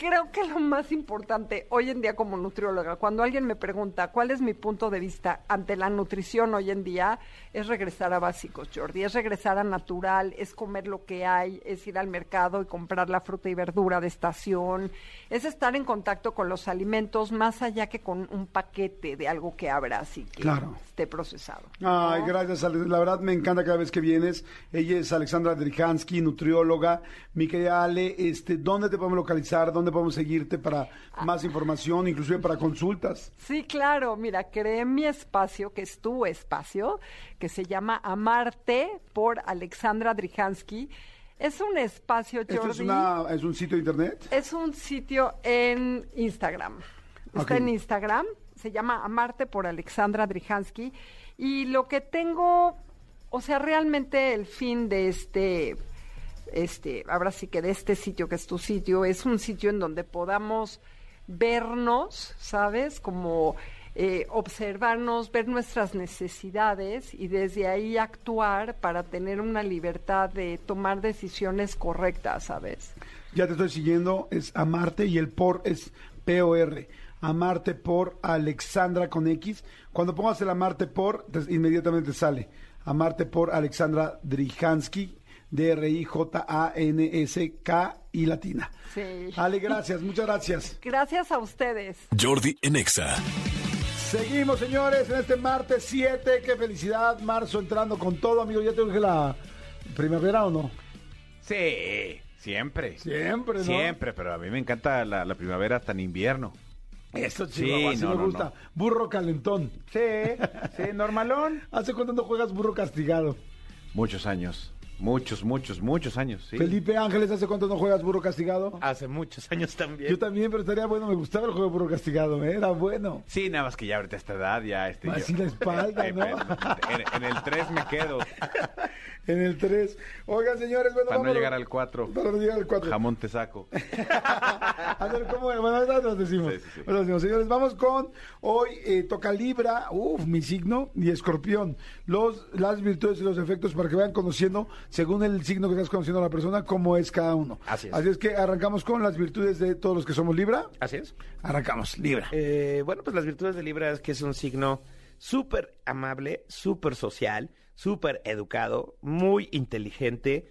G: creo que lo más importante hoy en día como nutrióloga, cuando alguien me pregunta cuál es mi punto de vista ante la nutrición hoy en día, es regresar a básicos, Jordi, es regresar a natural, es comer lo que hay, es ir al mercado y comprar la fruta y verdura de estación, es estar en contacto con los alimentos más allá que con un paquete de algo que abras y que
B: Claro.
G: esté procesado.
B: Ay,
G: ¿no?
B: gracias. La verdad me encanta cada vez que vienes. Ella es Alexandra Drijansky, nutrióloga. Mi querida Ale, este, ¿dónde te podemos localizar? ¿Dónde podemos seguirte para más información, inclusive para consultas?
G: Sí, claro. Mira, creé mi espacio, que es tu espacio, que se llama Amarte por Alexandra Drijansky. Es un espacio, Jordi.
B: ¿Esto es, una, es un sitio de internet?
G: Es un sitio en Instagram. Está en Instagram. Se llama Amarte por Alexandra Drijansky. Y lo que tengo, o sea, realmente el fin de este, este, ahora sí que de este sitio, que es tu sitio, es un sitio en donde podamos vernos, ¿sabes? Como eh, observarnos, ver nuestras necesidades y desde ahí actuar para tener una libertad de tomar decisiones correctas, ¿sabes?
B: Ya te estoy siguiendo, es Amarte y el por es P-O-R. Amarte por Alexandra con X. Cuando pongas el Amarte por, te- inmediatamente sale. Amarte por Alexandra Drijansky, D-R-I-J-A-N-S-K y latina.
G: Sí.
B: Ale, gracias, muchas gracias.
G: Gracias a ustedes.
A: Jordi en Exa.
B: Seguimos, señores, en este martes 7. Qué felicidad, marzo entrando con todo, amigo. ¿Ya te urge la primavera o no?
E: Sí, siempre.
B: Siempre, ¿no?
E: Siempre, pero a mí me encanta la, la primavera hasta en invierno.
B: Eso,
E: Sí,
B: así
E: no,
B: me
E: no,
B: gusta.
E: no.
B: Burro calentón.
E: Sí, sí, normalón.
B: ¿Hace cuánto no juegas burro castigado?
E: Muchos años. Muchos, muchos, muchos años, sí.
B: Felipe Ángeles, ¿hace cuánto no juegas burro castigado?
H: Hace muchos años también.
B: Yo también, pero estaría bueno, me gustaba el juego de burro castigado, ¿eh? era bueno.
E: Sí, nada más que ya ahorita a esta edad, ya este.
B: Así
E: yo-
B: la espalda, ¿no?
E: en, en el 3 me quedo.
B: En el 3. Oigan, señores, bueno,
E: Para no llegar al 4.
B: Para no llegar al 4.
E: Jamón te saco.
B: A ver, ¿cómo? Bueno, ahorita nos decimos.
E: Sí, sí, sí.
B: Ahorita nos decimos. Señores, vamos con hoy eh, toca Libra, uf, mi signo, y Escorpión. Los, las virtudes y los efectos para que vayan conociendo, según el signo que estás conociendo a la persona, cómo es cada uno.
H: Así es.
B: Así es que arrancamos con las virtudes de todos los que somos Libra.
H: Así es.
B: Arrancamos, Libra.
H: Eh, bueno, pues las virtudes de Libra es que es un signo súper amable, súper social, súper educado, muy inteligente,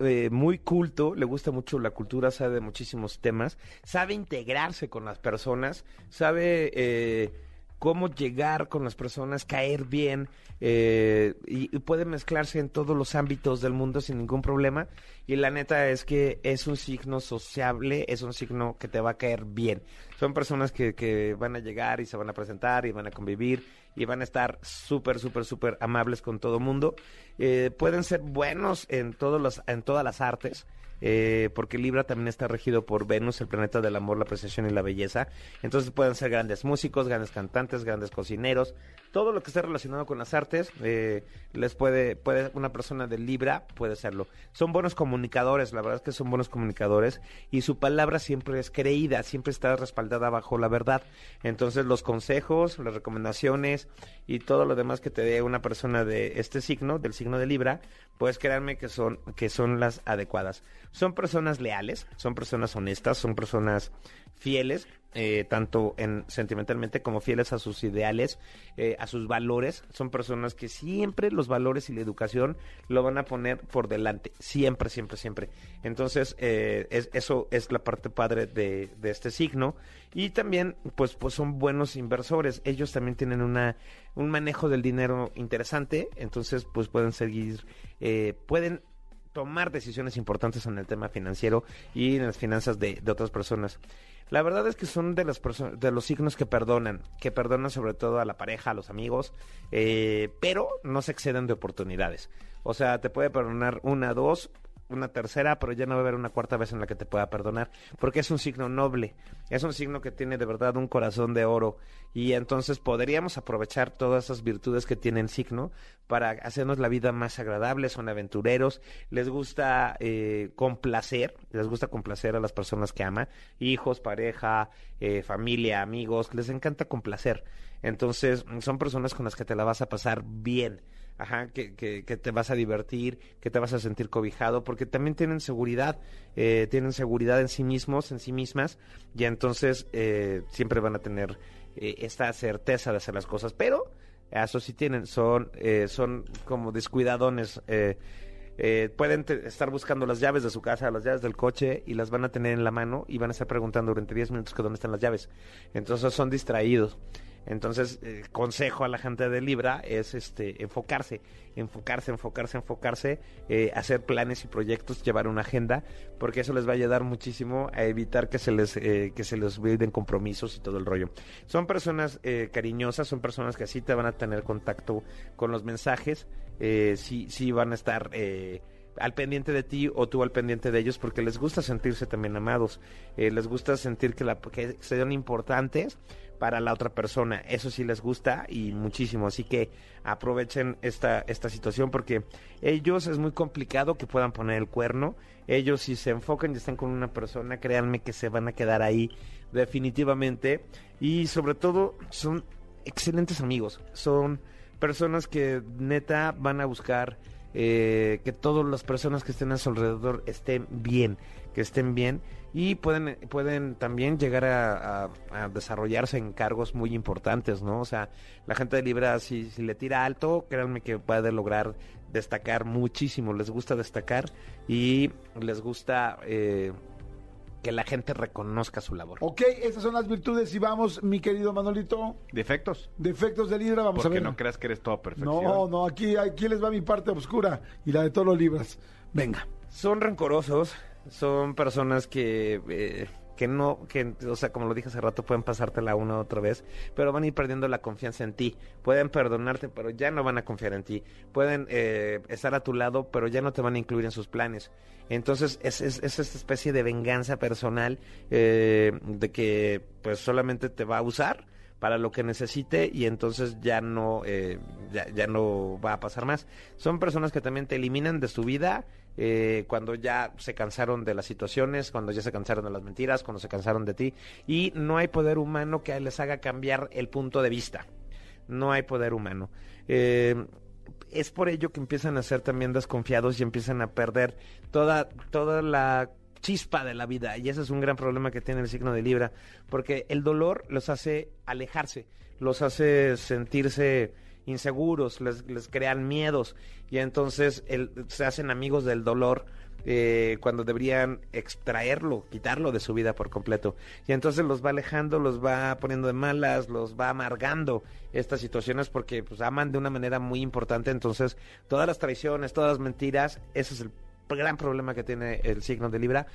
H: eh, muy culto, le gusta mucho la cultura, sabe de muchísimos temas, sabe integrarse con las personas, sabe eh, cómo llegar con las personas, caer bien, eh, y, y puede mezclarse en todos los ámbitos del mundo sin ningún problema. Y la neta es que es un signo sociable, es un signo que te va a caer bien. Son personas que, que van a llegar y se van a presentar y van a convivir y van a estar súper, súper, súper amables con todo mundo. Eh, pueden ser buenos en, todos los, en todas las artes. Eh, porque Libra también está regido por Venus, el planeta del amor, la apreciación y la belleza. Entonces pueden ser grandes músicos, grandes cantantes, grandes cocineros, todo lo que esté relacionado con las artes, eh, les puede, puede, una persona de Libra puede serlo. Son buenos comunicadores, la verdad es que son buenos comunicadores y su palabra siempre es creída, siempre está respaldada bajo la verdad. Entonces los consejos, las recomendaciones y todo lo demás que te dé una persona de este signo, del signo de Libra, pues créanme que son, que son las adecuadas. Son personas leales, son personas honestas, son personas fieles, eh, tanto en sentimentalmente como fieles a sus ideales, eh, a sus valores. Son personas que siempre los valores y la educación lo van a poner por delante, siempre, siempre, siempre. Entonces, eh, es- eso es la parte padre de, de este signo. Y también, pues, pues son buenos inversores. Ellos también tienen una, un manejo del dinero interesante, entonces, pues pueden seguir, eh, pueden tomar decisiones importantes en el tema financiero y en las finanzas de, de otras personas. La verdad es que son de las de los signos que perdonan, que perdonan sobre todo a la pareja, a los amigos, eh, pero no se exceden de oportunidades. O sea, te puede perdonar una, dos, una tercera, pero ya no va a haber una cuarta vez en la que te pueda perdonar, porque es un signo noble, es un signo que tiene de verdad un corazón de oro y entonces podríamos aprovechar todas esas virtudes que tiene el signo para hacernos la vida más agradable, son aventureros, les gusta eh, complacer, les gusta complacer a las personas que ama, hijos, pareja, eh, familia, amigos, les encanta complacer. Entonces, son personas con las que te la vas a pasar bien. Ajá, que, que, que te vas a divertir, que te vas a sentir cobijado, porque también tienen seguridad, eh, tienen seguridad en sí mismos, en sí mismas, y entonces eh, siempre van a tener eh, esta certeza de hacer las cosas. Pero, eso sí tienen, son, eh, son como descuidadones. eh, eh, pueden estar buscando las llaves de su casa, las llaves del coche, y las van a tener en la mano y van a estar preguntando durante 10 minutos que dónde están las llaves. Entonces son distraídos. Entonces, eh, consejo a la gente de Libra es este enfocarse, enfocarse, enfocarse, enfocarse, eh, hacer planes y proyectos, llevar una agenda, porque eso les va a ayudar muchísimo a evitar que se les eh, que se les olviden compromisos y todo el rollo. Son personas eh, cariñosas, son personas que así te van a tener contacto con los mensajes, eh, sí, sí van a estar al pendiente de ti o tú al pendiente de ellos porque les gusta sentirse también amados, les gusta sentir que, la, que sean importantes para la otra persona, eso sí les gusta y muchísimo, así que aprovechen esta, esta situación porque ellos es muy complicado que puedan poner el cuerno, ellos si se enfocan y están con una persona, créanme que se van a quedar ahí definitivamente. Y sobre todo son excelentes amigos, son personas que neta van a buscar eh, que todas las personas que estén a su alrededor estén bien, que estén bien y pueden pueden también llegar a, a- a desarrollarse en cargos muy importantes, ¿no? O sea, la gente de Libra si, si le tira alto, créanme que puede lograr destacar muchísimo, les gusta destacar y les gusta eh, que la gente reconozca su labor.
B: Ok, estas son las virtudes y vamos, mi querido Manolito.
E: Defectos.
B: Defectos de Libra, vamos a
E: Porque
B: ver.
E: no creas que eres toda perfección.
B: No, no, aquí, aquí les va mi parte oscura y la de todos los libras. Venga.
H: Son rencorosos, son personas que eh, que no, que, o sea, como lo dije hace rato, pueden pasártela una otra vez, pero van a ir perdiendo la confianza en ti. Pueden perdonarte, pero ya no van a confiar en ti. Pueden eh, estar a tu lado, pero ya no te van a incluir en sus planes. Entonces, es, es, es esta especie de venganza personal eh, de que, pues, solamente te va a usar para lo que necesite y entonces ya no eh, ya, ya no va a pasar más son personas que también te eliminan de su vida eh, cuando ya se cansaron de las situaciones cuando ya se cansaron de las mentiras cuando se cansaron de ti. Y no hay poder humano que les haga cambiar el punto de vista. No hay poder humano. Eh, es por ello que empiezan a ser también desconfiados y empiezan a perder toda toda la chispa de la vida. Y ese es un gran problema que tiene el signo de Libra porque el dolor los hace alejarse los hace sentirse inseguros les, les crean miedos y entonces se hacen amigos del dolor eh, cuando deberían extraerlo, quitarlo de su vida por completo. Y entonces los va alejando, los va poniendo de malas, los va amargando estas situaciones porque pues aman de una manera muy importante. Entonces todas las traiciones, todas las mentiras, ese es el gran problema que tiene el signo de Libra,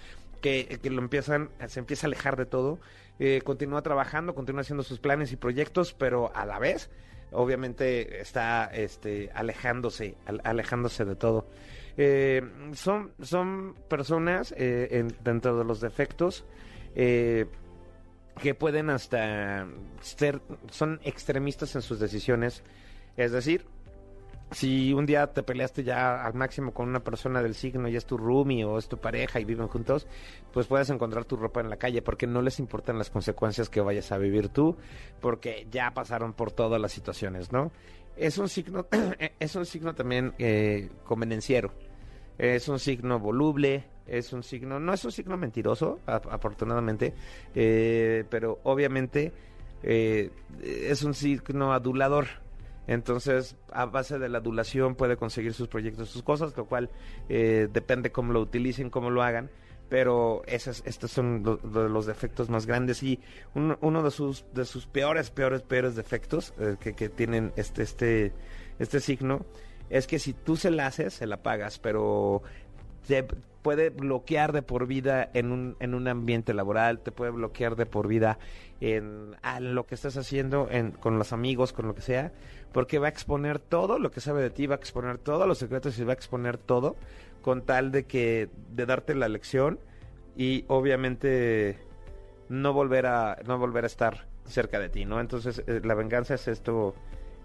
H: que, que lo empiezan, se empieza a alejar de todo, eh, continúa trabajando, continúa haciendo sus planes y proyectos, pero a la vez, obviamente, está este, alejándose, al- alejándose de todo. Eh, son, son personas eh, en- dentro de los defectos eh, que pueden hasta ser, son extremistas en sus decisiones, es decir, si un día te peleaste ya al máximo con una persona del signo y es tu roomie o es tu pareja y viven juntos, pues puedes encontrar tu ropa en la calle porque no les importan las consecuencias que vayas a vivir tú, porque ya pasaron por todas las situaciones, ¿no? Es un signo, es un signo también eh, convenenciero, es un signo voluble, es un signo, no es un signo mentiroso, afortunadamente, eh, pero obviamente eh, es un signo adulador. Entonces, a base de la adulación puede conseguir sus proyectos, sus cosas, lo cual eh, depende cómo lo utilicen, cómo lo hagan. Pero esos, estos son lo- lo- los defectos más grandes y uno, uno de sus de sus peores, peores, peores defectos eh, que, que tienen este este este signo es que si tú se la haces, se la pagas, pero te puede bloquear de por vida en un, en un ambiente laboral, te puede bloquear de por vida en, a lo que estás haciendo en, con los amigos, con lo que sea, porque va a exponer todo lo que sabe de ti, va a exponer todos los secretos y va a exponer todo con tal de que de darte la lección y obviamente no volver a no volver a estar cerca de ti, ¿no? Entonces eh, la venganza es esto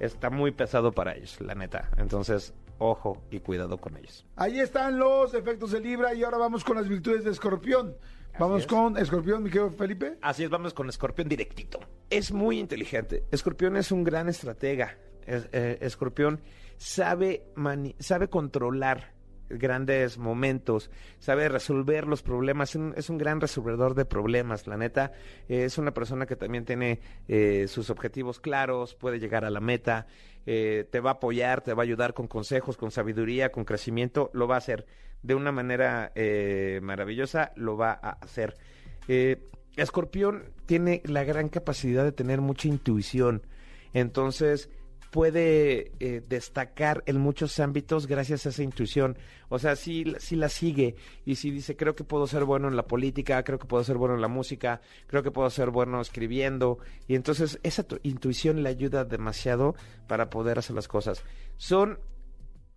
H: está muy pesado para ellos, la neta. Entonces, ojo y cuidado con ellos.
B: Ahí están los efectos de Libra y ahora vamos con las virtudes de Escorpión. Vamos
H: es.
B: con Escorpión, mi querido Felipe.
H: Así es, vamos con Escorpión directito. Es muy inteligente. Escorpión es un gran estratega. Eh, Escorpión sabe, sabe controlar grandes momentos, sabe resolver los problemas, es un, gran resolvedor de problemas, la neta. Eh, es una persona que también tiene eh, sus objetivos claros, puede llegar a la meta, te va a apoyar, te va a ayudar con consejos, con sabiduría, con crecimiento, lo va a hacer de una manera maravillosa, lo va a hacer. Escorpión tiene la gran capacidad de tener mucha intuición, entonces puede eh, destacar en muchos ámbitos gracias a esa intuición. O sea, si, si la sigue y si dice, creo que puedo ser bueno en la política, creo que puedo ser bueno en la música, creo que puedo ser bueno escribiendo. Y entonces esa tu- intuición le ayuda demasiado para poder hacer las cosas. Son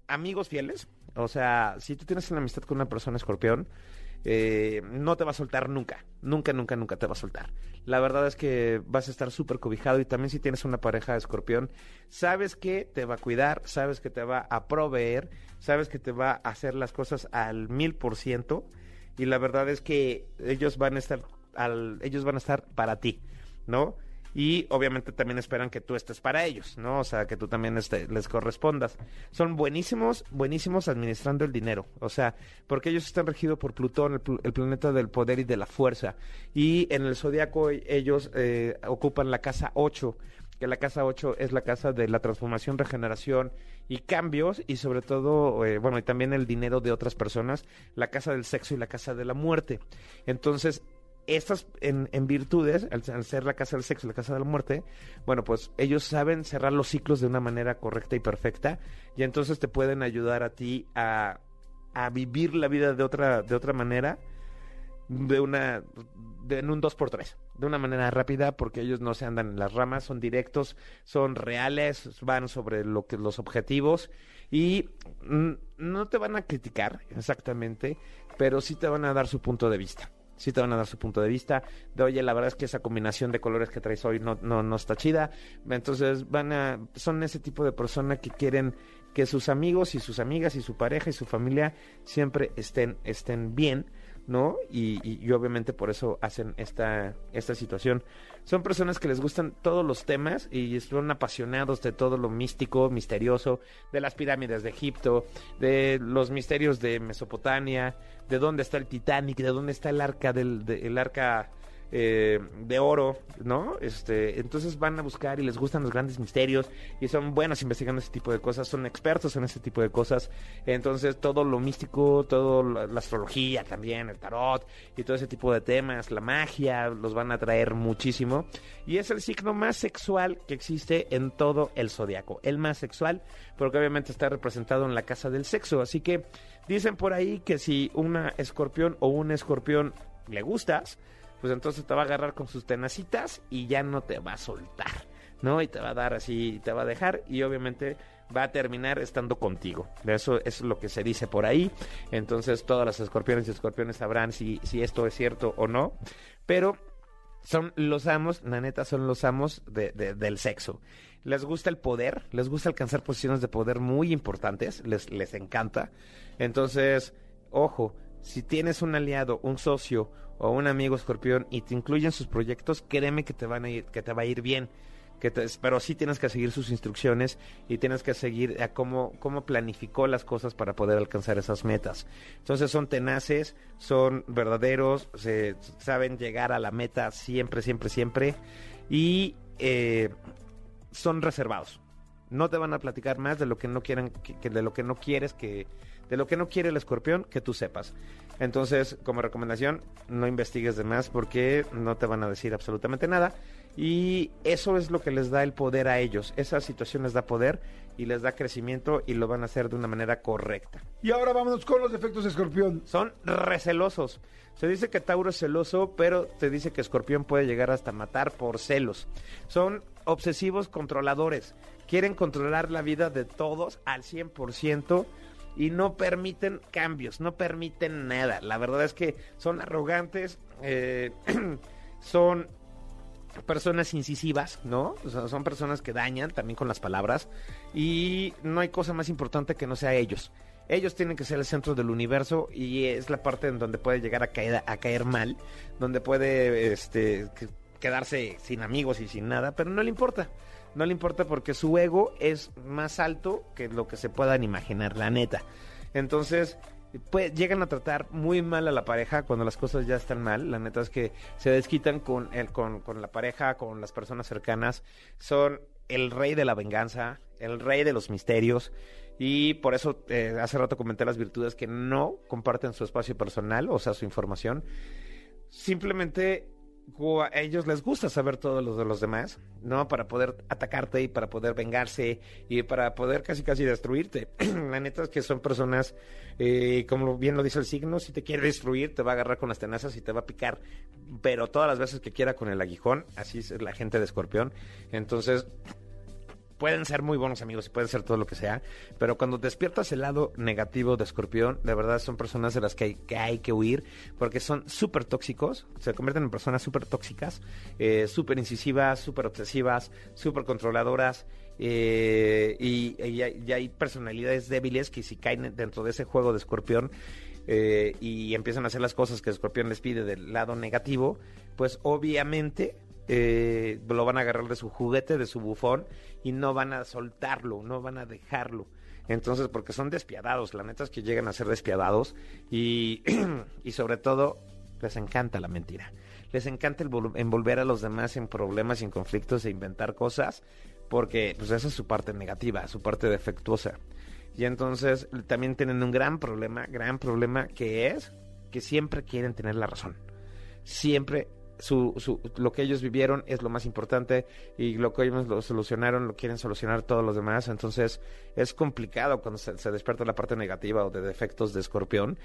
H: amigos fieles. O sea, si tú tienes una amistad con una persona escorpión, eh, no te va a soltar nunca. Nunca, nunca, nunca te va a soltar. La verdad es que vas a estar súper cobijado y también si tienes una pareja de escorpión, sabes que te va a cuidar, sabes que te va a proveer, sabes que te va a hacer las cosas al mil por ciento y la verdad es que ellos van a estar al, ellos van a estar para ti, ¿no? Y obviamente también esperan que tú estés para ellos, ¿no? O sea, que tú también este, les correspondas. Son buenísimos, buenísimos administrando el dinero. O sea, porque ellos están regidos por Plutón, el, pl- el planeta del poder y de la fuerza. Y en el zodiaco e- ellos eh, ocupan la casa 8, que la casa 8 es la casa de la transformación, regeneración y cambios, y sobre todo, eh, bueno, y también el dinero de otras personas, la casa del sexo y la casa de la muerte. Entonces, estas en, virtudes, al, ser la casa del sexo la casa de la muerte, bueno, pues ellos saben cerrar los ciclos de una manera correcta y perfecta, y entonces te pueden ayudar a ti a, a vivir la vida de otra, de otra manera, de una de, en un 2x3, de una manera rápida porque ellos no se andan en las ramas, son directos, son reales, van sobre lo que los objetivos y no te van a criticar exactamente, pero sí te van a dar su punto de vista sí te van a dar su punto de vista. De oye la verdad es que esa combinación de colores que traes hoy no no no está chida entonces van a son ese tipo de personas que quieren que sus amigos y sus amigas y su pareja y su familia siempre estén estén bien ¿no? Y, y, obviamente por eso hacen esta, esta situación. Son personas que les gustan todos los temas y son apasionados de todo lo místico, misterioso, de las pirámides de Egipto, de los misterios de Mesopotamia, de dónde está el Titanic, de dónde está el arca del de- el arca eh, de oro, ¿no? Este, entonces van a buscar y les gustan los grandes misterios y son buenos investigando ese tipo de cosas, son expertos en ese tipo de cosas. Entonces todo lo místico, todo la, astrología también, el tarot y todo ese tipo de temas, la magia, los van a traer muchísimo. Y es el signo más sexual que existe en todo el zodiaco, el más sexual, porque obviamente está representado en la casa del sexo. Así que dicen por ahí que si una escorpión o un escorpión le gustas, pues entonces te va a agarrar con sus tenacitas y ya no te va a soltar, ¿no? Y te va a dar así, te va a dejar y obviamente va a terminar estando contigo. Eso, eso es lo que se dice por ahí. Entonces todas las escorpiones y escorpiones sabrán si, si esto es cierto o no. Pero son los amos, la neta, son los amos de- de- del sexo. Les gusta el poder, les gusta alcanzar posiciones de poder muy importantes, les, les encanta. Entonces, ojo, si tienes un aliado, un socio o un amigo escorpión y te incluyen sus proyectos, créeme que te van a ir, que te va a ir bien. Que pero sí tienes que seguir sus instrucciones y tienes que seguir a cómo, cómo planificó las cosas para poder alcanzar esas metas. Entonces son tenaces, son verdaderos, se, saben llegar a la meta siempre, siempre, siempre y eh, son reservados. No te van a platicar más de lo que no quieran, que, que de lo que no quieres que, de lo que no quiere el escorpión, que tú sepas. Entonces, como recomendación, no investigues de más porque no te van a decir absolutamente nada. Y eso es lo que les da el poder a ellos. Esa situación les da poder y les da crecimiento y lo van a hacer de una manera correcta.
B: Y ahora vámonos con los defectos de escorpión.
H: Son recelosos. Se dice que Tauro es celoso, pero te dice que Escorpión puede llegar hasta matar por celos. Son obsesivos controladores. Quieren controlar la vida de todos al 100% y no permiten cambios, no permiten nada. La verdad es que son arrogantes, eh, son personas incisivas, ¿no? O sea, son personas que dañan también con las palabras y no hay cosa más importante que no sea ellos. Ellos tienen que ser el centro del universo y es la parte en donde puede llegar a caer, a caer mal, donde puede este, que- quedarse sin amigos y sin nada, pero no le importa. No le importa porque su ego es más alto que lo que se puedan imaginar, la neta. Entonces, pues, llegan a tratar muy mal a la pareja cuando las cosas ya están mal. La neta es que se desquitan con, el, con, la pareja, con las personas cercanas. Son el rey de la venganza, el rey de los misterios. Y por eso eh, hace rato comenté las virtudes que no comparten su espacio personal, o sea, su información. Simplemente a ellos les gusta saber todo lo de los demás, ¿no? Para poder atacarte y para poder vengarse y para poder casi casi destruirte. La neta es que son personas, eh, como bien lo dice el signo, si te quiere destruir, te va a agarrar con las tenazas y te va a picar, pero todas las veces que quiera con el aguijón, así es la gente de escorpión. Entonces, pueden ser muy buenos amigos y pueden ser todo lo que sea, pero cuando despiertas el lado negativo de Escorpión, de verdad son personas de las que hay que, hay que huir, porque son súper tóxicos, se convierten en personas súper tóxicas, eh, súper incisivas, súper obsesivas, súper controladoras, eh, y, hay personalidades débiles que si caen dentro de ese juego de Escorpión, eh, y empiezan a hacer las cosas que Escorpión les pide del lado negativo, pues obviamente eh, lo van a agarrar de su juguete, de su bufón, y no van a soltarlo, no van a dejarlo. Entonces, porque son despiadados, la neta es que llegan a ser despiadados y, y sobre todo les encanta la mentira. Les encanta envolver a los demás en problemas y en conflictos e inventar cosas, porque pues esa es su parte negativa, su parte defectuosa. Y entonces también tienen un gran problema, gran problema que es que siempre quieren tener la razón. Siempre su, su, lo que ellos vivieron es lo más importante y lo que ellos lo solucionaron lo quieren solucionar todos los demás. Entonces es complicado cuando se, se despierta la parte negativa o de defectos de escorpión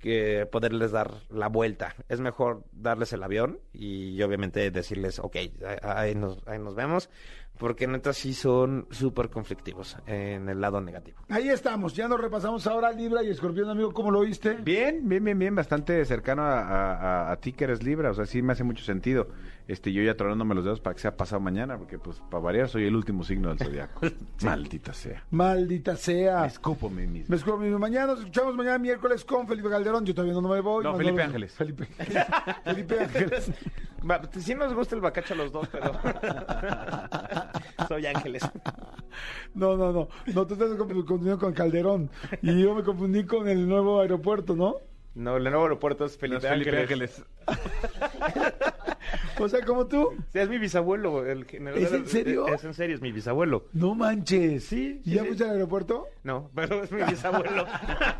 H: que poderles dar la vuelta. Es mejor darles el avión y obviamente decirles, ok, ahí nos, ahí nos vemos, porque neta sí son súper conflictivos en el lado negativo.
B: Ahí estamos, ya nos repasamos ahora Libra y Escorpión, amigo, ¿cómo lo viste?
E: Bien, bien, bien, bien, bastante cercano a, a- a ti que eres Libra, o sea, sí me hace mucho sentido. Este, yo ya tronándome los dedos para que sea pasado mañana, porque pues para variar soy el último signo del zodiaco. Maldita sea.
B: Maldita sea.
E: Me escupo a mí mismo.
B: Me escupo a mí mismo. Mañana nos escuchamos mañana miércoles con Felipe Calderón. Yo todavía no me voy.
E: No, Felipe Ángeles.
B: Felipe, Felipe Ángeles.
H: Va, sí nos gusta el bacacho a los dos, pero soy Ángeles.
B: No, no, no. No, tú estás confundiendo con Calderón. Y yo me confundí con el nuevo aeropuerto, ¿no?
H: No, el nuevo aeropuerto es
E: No,
H: Felipe,
E: es Felipe
H: Ángeles.
E: Ángeles.
B: O sea, como tú.
H: Sí, es mi bisabuelo. El general-
B: ¿Es en serio?
H: Es en serio, es mi bisabuelo.
B: No manches.
H: Sí,
B: ¿Y
H: sí,
B: ya
H: sí.
B: fuiste al aeropuerto?
H: No, pero es mi bisabuelo.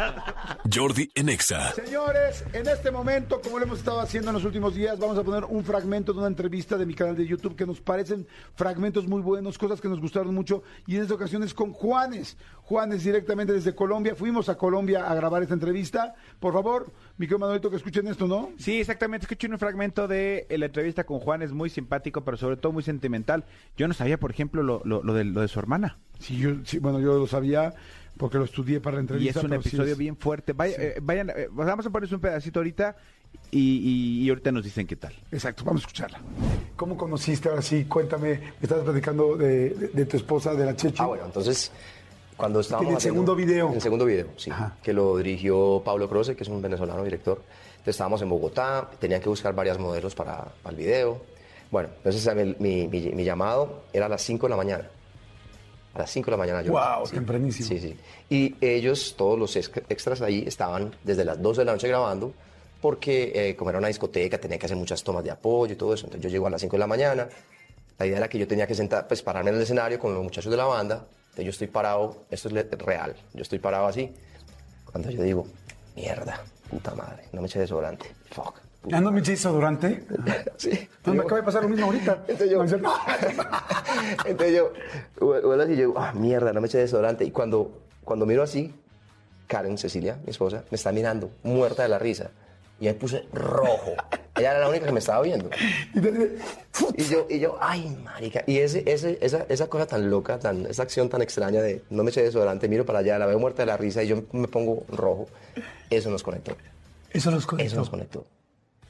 A: Jordi en Exa.
B: Señores, en este momento, como lo hemos estado haciendo en los últimos días, vamos a poner un fragmento de una entrevista de mi canal de YouTube que nos parecen fragmentos muy buenos, cosas que nos gustaron mucho. Y en esta ocasión es con Juanes. Juanes directamente desde Colombia. Fuimos a Colombia a grabar esta entrevista. Por favor, mi querido Manuelito, que escuchen esto, ¿no?
E: Sí, exactamente. Escuché un fragmento de eh, la entrevista con Juan, es muy simpático, pero sobre todo muy sentimental. Yo no sabía, por ejemplo, lo, lo, lo de, lo de su hermana.
B: Sí, yo, sí, bueno, yo lo sabía porque lo estudié para la
E: Y
B: entrevista.
E: es un
B: sí
E: episodio
B: es-
E: bien fuerte. Vaya- eh, vayan, eh, vamos a ponerles un pedacito ahorita y, y- y ahorita nos dicen qué tal.
B: Exacto, vamos a escucharla. ¿Cómo conociste ahora sí? Cuéntame, me estabas platicando de, de- de tu esposa, de la Chechi.
I: Ah, bueno, entonces, cuando estábamos
B: En el
I: haciendo-
B: segundo video.
I: En el segundo video, sí.
B: Ajá.
I: Que lo dirigió Pablo Croce, que es un venezolano director. Entonces estábamos en Bogotá, tenían que buscar varias modelos para, para el video. Bueno, entonces el- mi, mi- mi llamado era a las 5 de la mañana. A las 5 de la mañana yo.
B: Guau,
I: sí.
B: tempranísimo.
I: Sí, sí. Y ellos, todos los ex- extras ahí, estaban desde las 12 de la noche grabando, porque eh, como era una discoteca, tenía que hacer muchas tomas de apoyo y todo eso. Entonces yo llego a las 5 de la mañana. La idea era que yo tenía que sentar, pues pararme en el escenario con los muchachos de la banda. Entonces yo estoy parado, esto es real, yo estoy parado así. Cuando yo digo, mierda, puta madre, no me eché desodorante, fuck. puta
B: ¿Ya no me eché desodorante?
I: Sí.
B: No, me acaba de pasar lo mismo ahorita.
I: Entonces yo, entonces yo, vuelvo así y yo digo, ah, mierda, no me eché desodorante. Y cuando, cuando miro así, Karen, Cecilia, mi esposa, me está mirando, muerta de la risa. Y me puse rojo. Ella era la única que me estaba viendo. Y yo, y yo, ay, marica. Y ese, ese, esa, esa cosa tan loca, tan, esa acción tan extraña de no me eché desodorante, miro para allá, la veo muerta de la risa y yo me pongo rojo. Eso nos conectó.
B: Eso los conectó.
I: Eso nos conectó.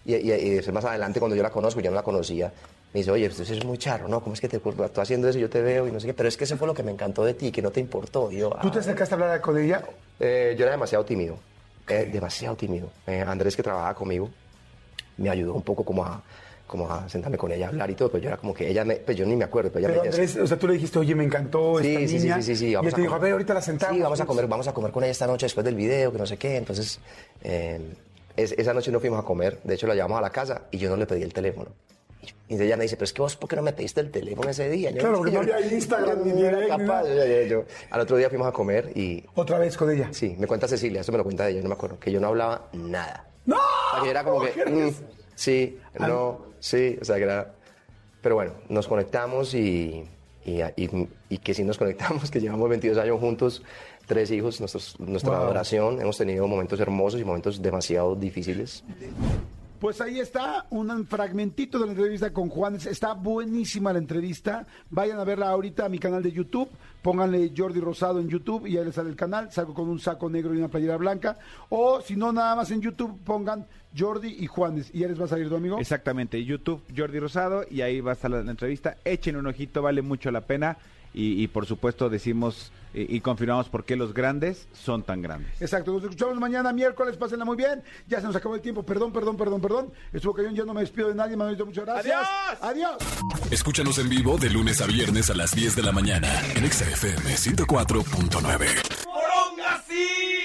I: Y, y- y después más adelante, cuando yo la conozco, yo no la conocía, me dice, oye, eso es muy charro, ¿no? ¿Cómo es que te tú haciendo eso yo te veo y no sé qué? Pero es que eso fue lo que me encantó de ti, que no te importó. Y yo,
B: ¿Tú te acercaste a hablar con ella?
I: Eh, yo era demasiado tímido, eh, demasiado tímido. Eh, Andrés, que trabajaba conmigo, me ayudó un poco como a, como a sentarme con ella a hablar y todo, pero yo era como que ella, me, pues yo ni me acuerdo, pero ella
B: Pero
I: me.
B: Andrés, o sea, tú le dijiste, oye, me encantó
I: Sí,
B: esta
I: sí, sí,
B: niña.
I: sí, sí, sí,
B: Y
I: vamos
B: él te dijo, a ver, ahorita la sentamos.
I: Sí, vamos a comer, vamos a comer con ella esta noche después del video, que no sé qué. Entonces, eh, es- esa noche no fuimos a comer. De hecho, la llevamos a la casa y yo no le pedí el teléfono. Y entonces ella me dice, pero es que vos, ¿por qué no me pediste el teléfono ese día? Yo-
B: Claro, porque no había Instagram ni
I: era capaz. Yo- yo- yo- Al otro día fuimos a comer y
B: Otra vez con ella.
I: Sí, me cuenta Cecilia, esto me lo cuenta ella, no me acuerdo, que yo no hablaba nada.
B: ¡No!
I: O sea, que yo era como que, mm, sí, no, sí, o sea, que era... Pero bueno, nos conectamos y, y, y- y que sí nos conectamos, que llevamos 22 años juntos, tres hijos, nuestros, nuestra
B: Wow.
I: adoración, hemos tenido momentos hermosos y momentos demasiado difíciles.
B: Pues ahí está un fragmentito de la entrevista con Juanes. Está buenísima la entrevista. Vayan a verla ahorita a mi canal de YouTube. Pónganle Jordi Rosado en YouTube y ahí les sale el canal. Salgo con un saco negro y una playera blanca. O si no, nada más en YouTube pongan Jordi y Juanes. Y ya les va a salir tu amigo.
E: Exactamente, YouTube Jordi Rosado y ahí va a estar la, entrevista. Echen un ojito, vale mucho la pena y, y por supuesto decimos y, y confirmamos por qué los grandes son tan grandes.
B: Exacto, nos escuchamos mañana miércoles, pásenla muy bien. Ya se nos acabó el tiempo, perdón, perdón, perdón, perdón. Estuvo cañón, ya no me despido de nadie, Manuelito, muchas gracias. ¡Adiós!
A: Escúchanos en vivo de lunes a viernes a las 10 de la mañana en Exa FM 104.9.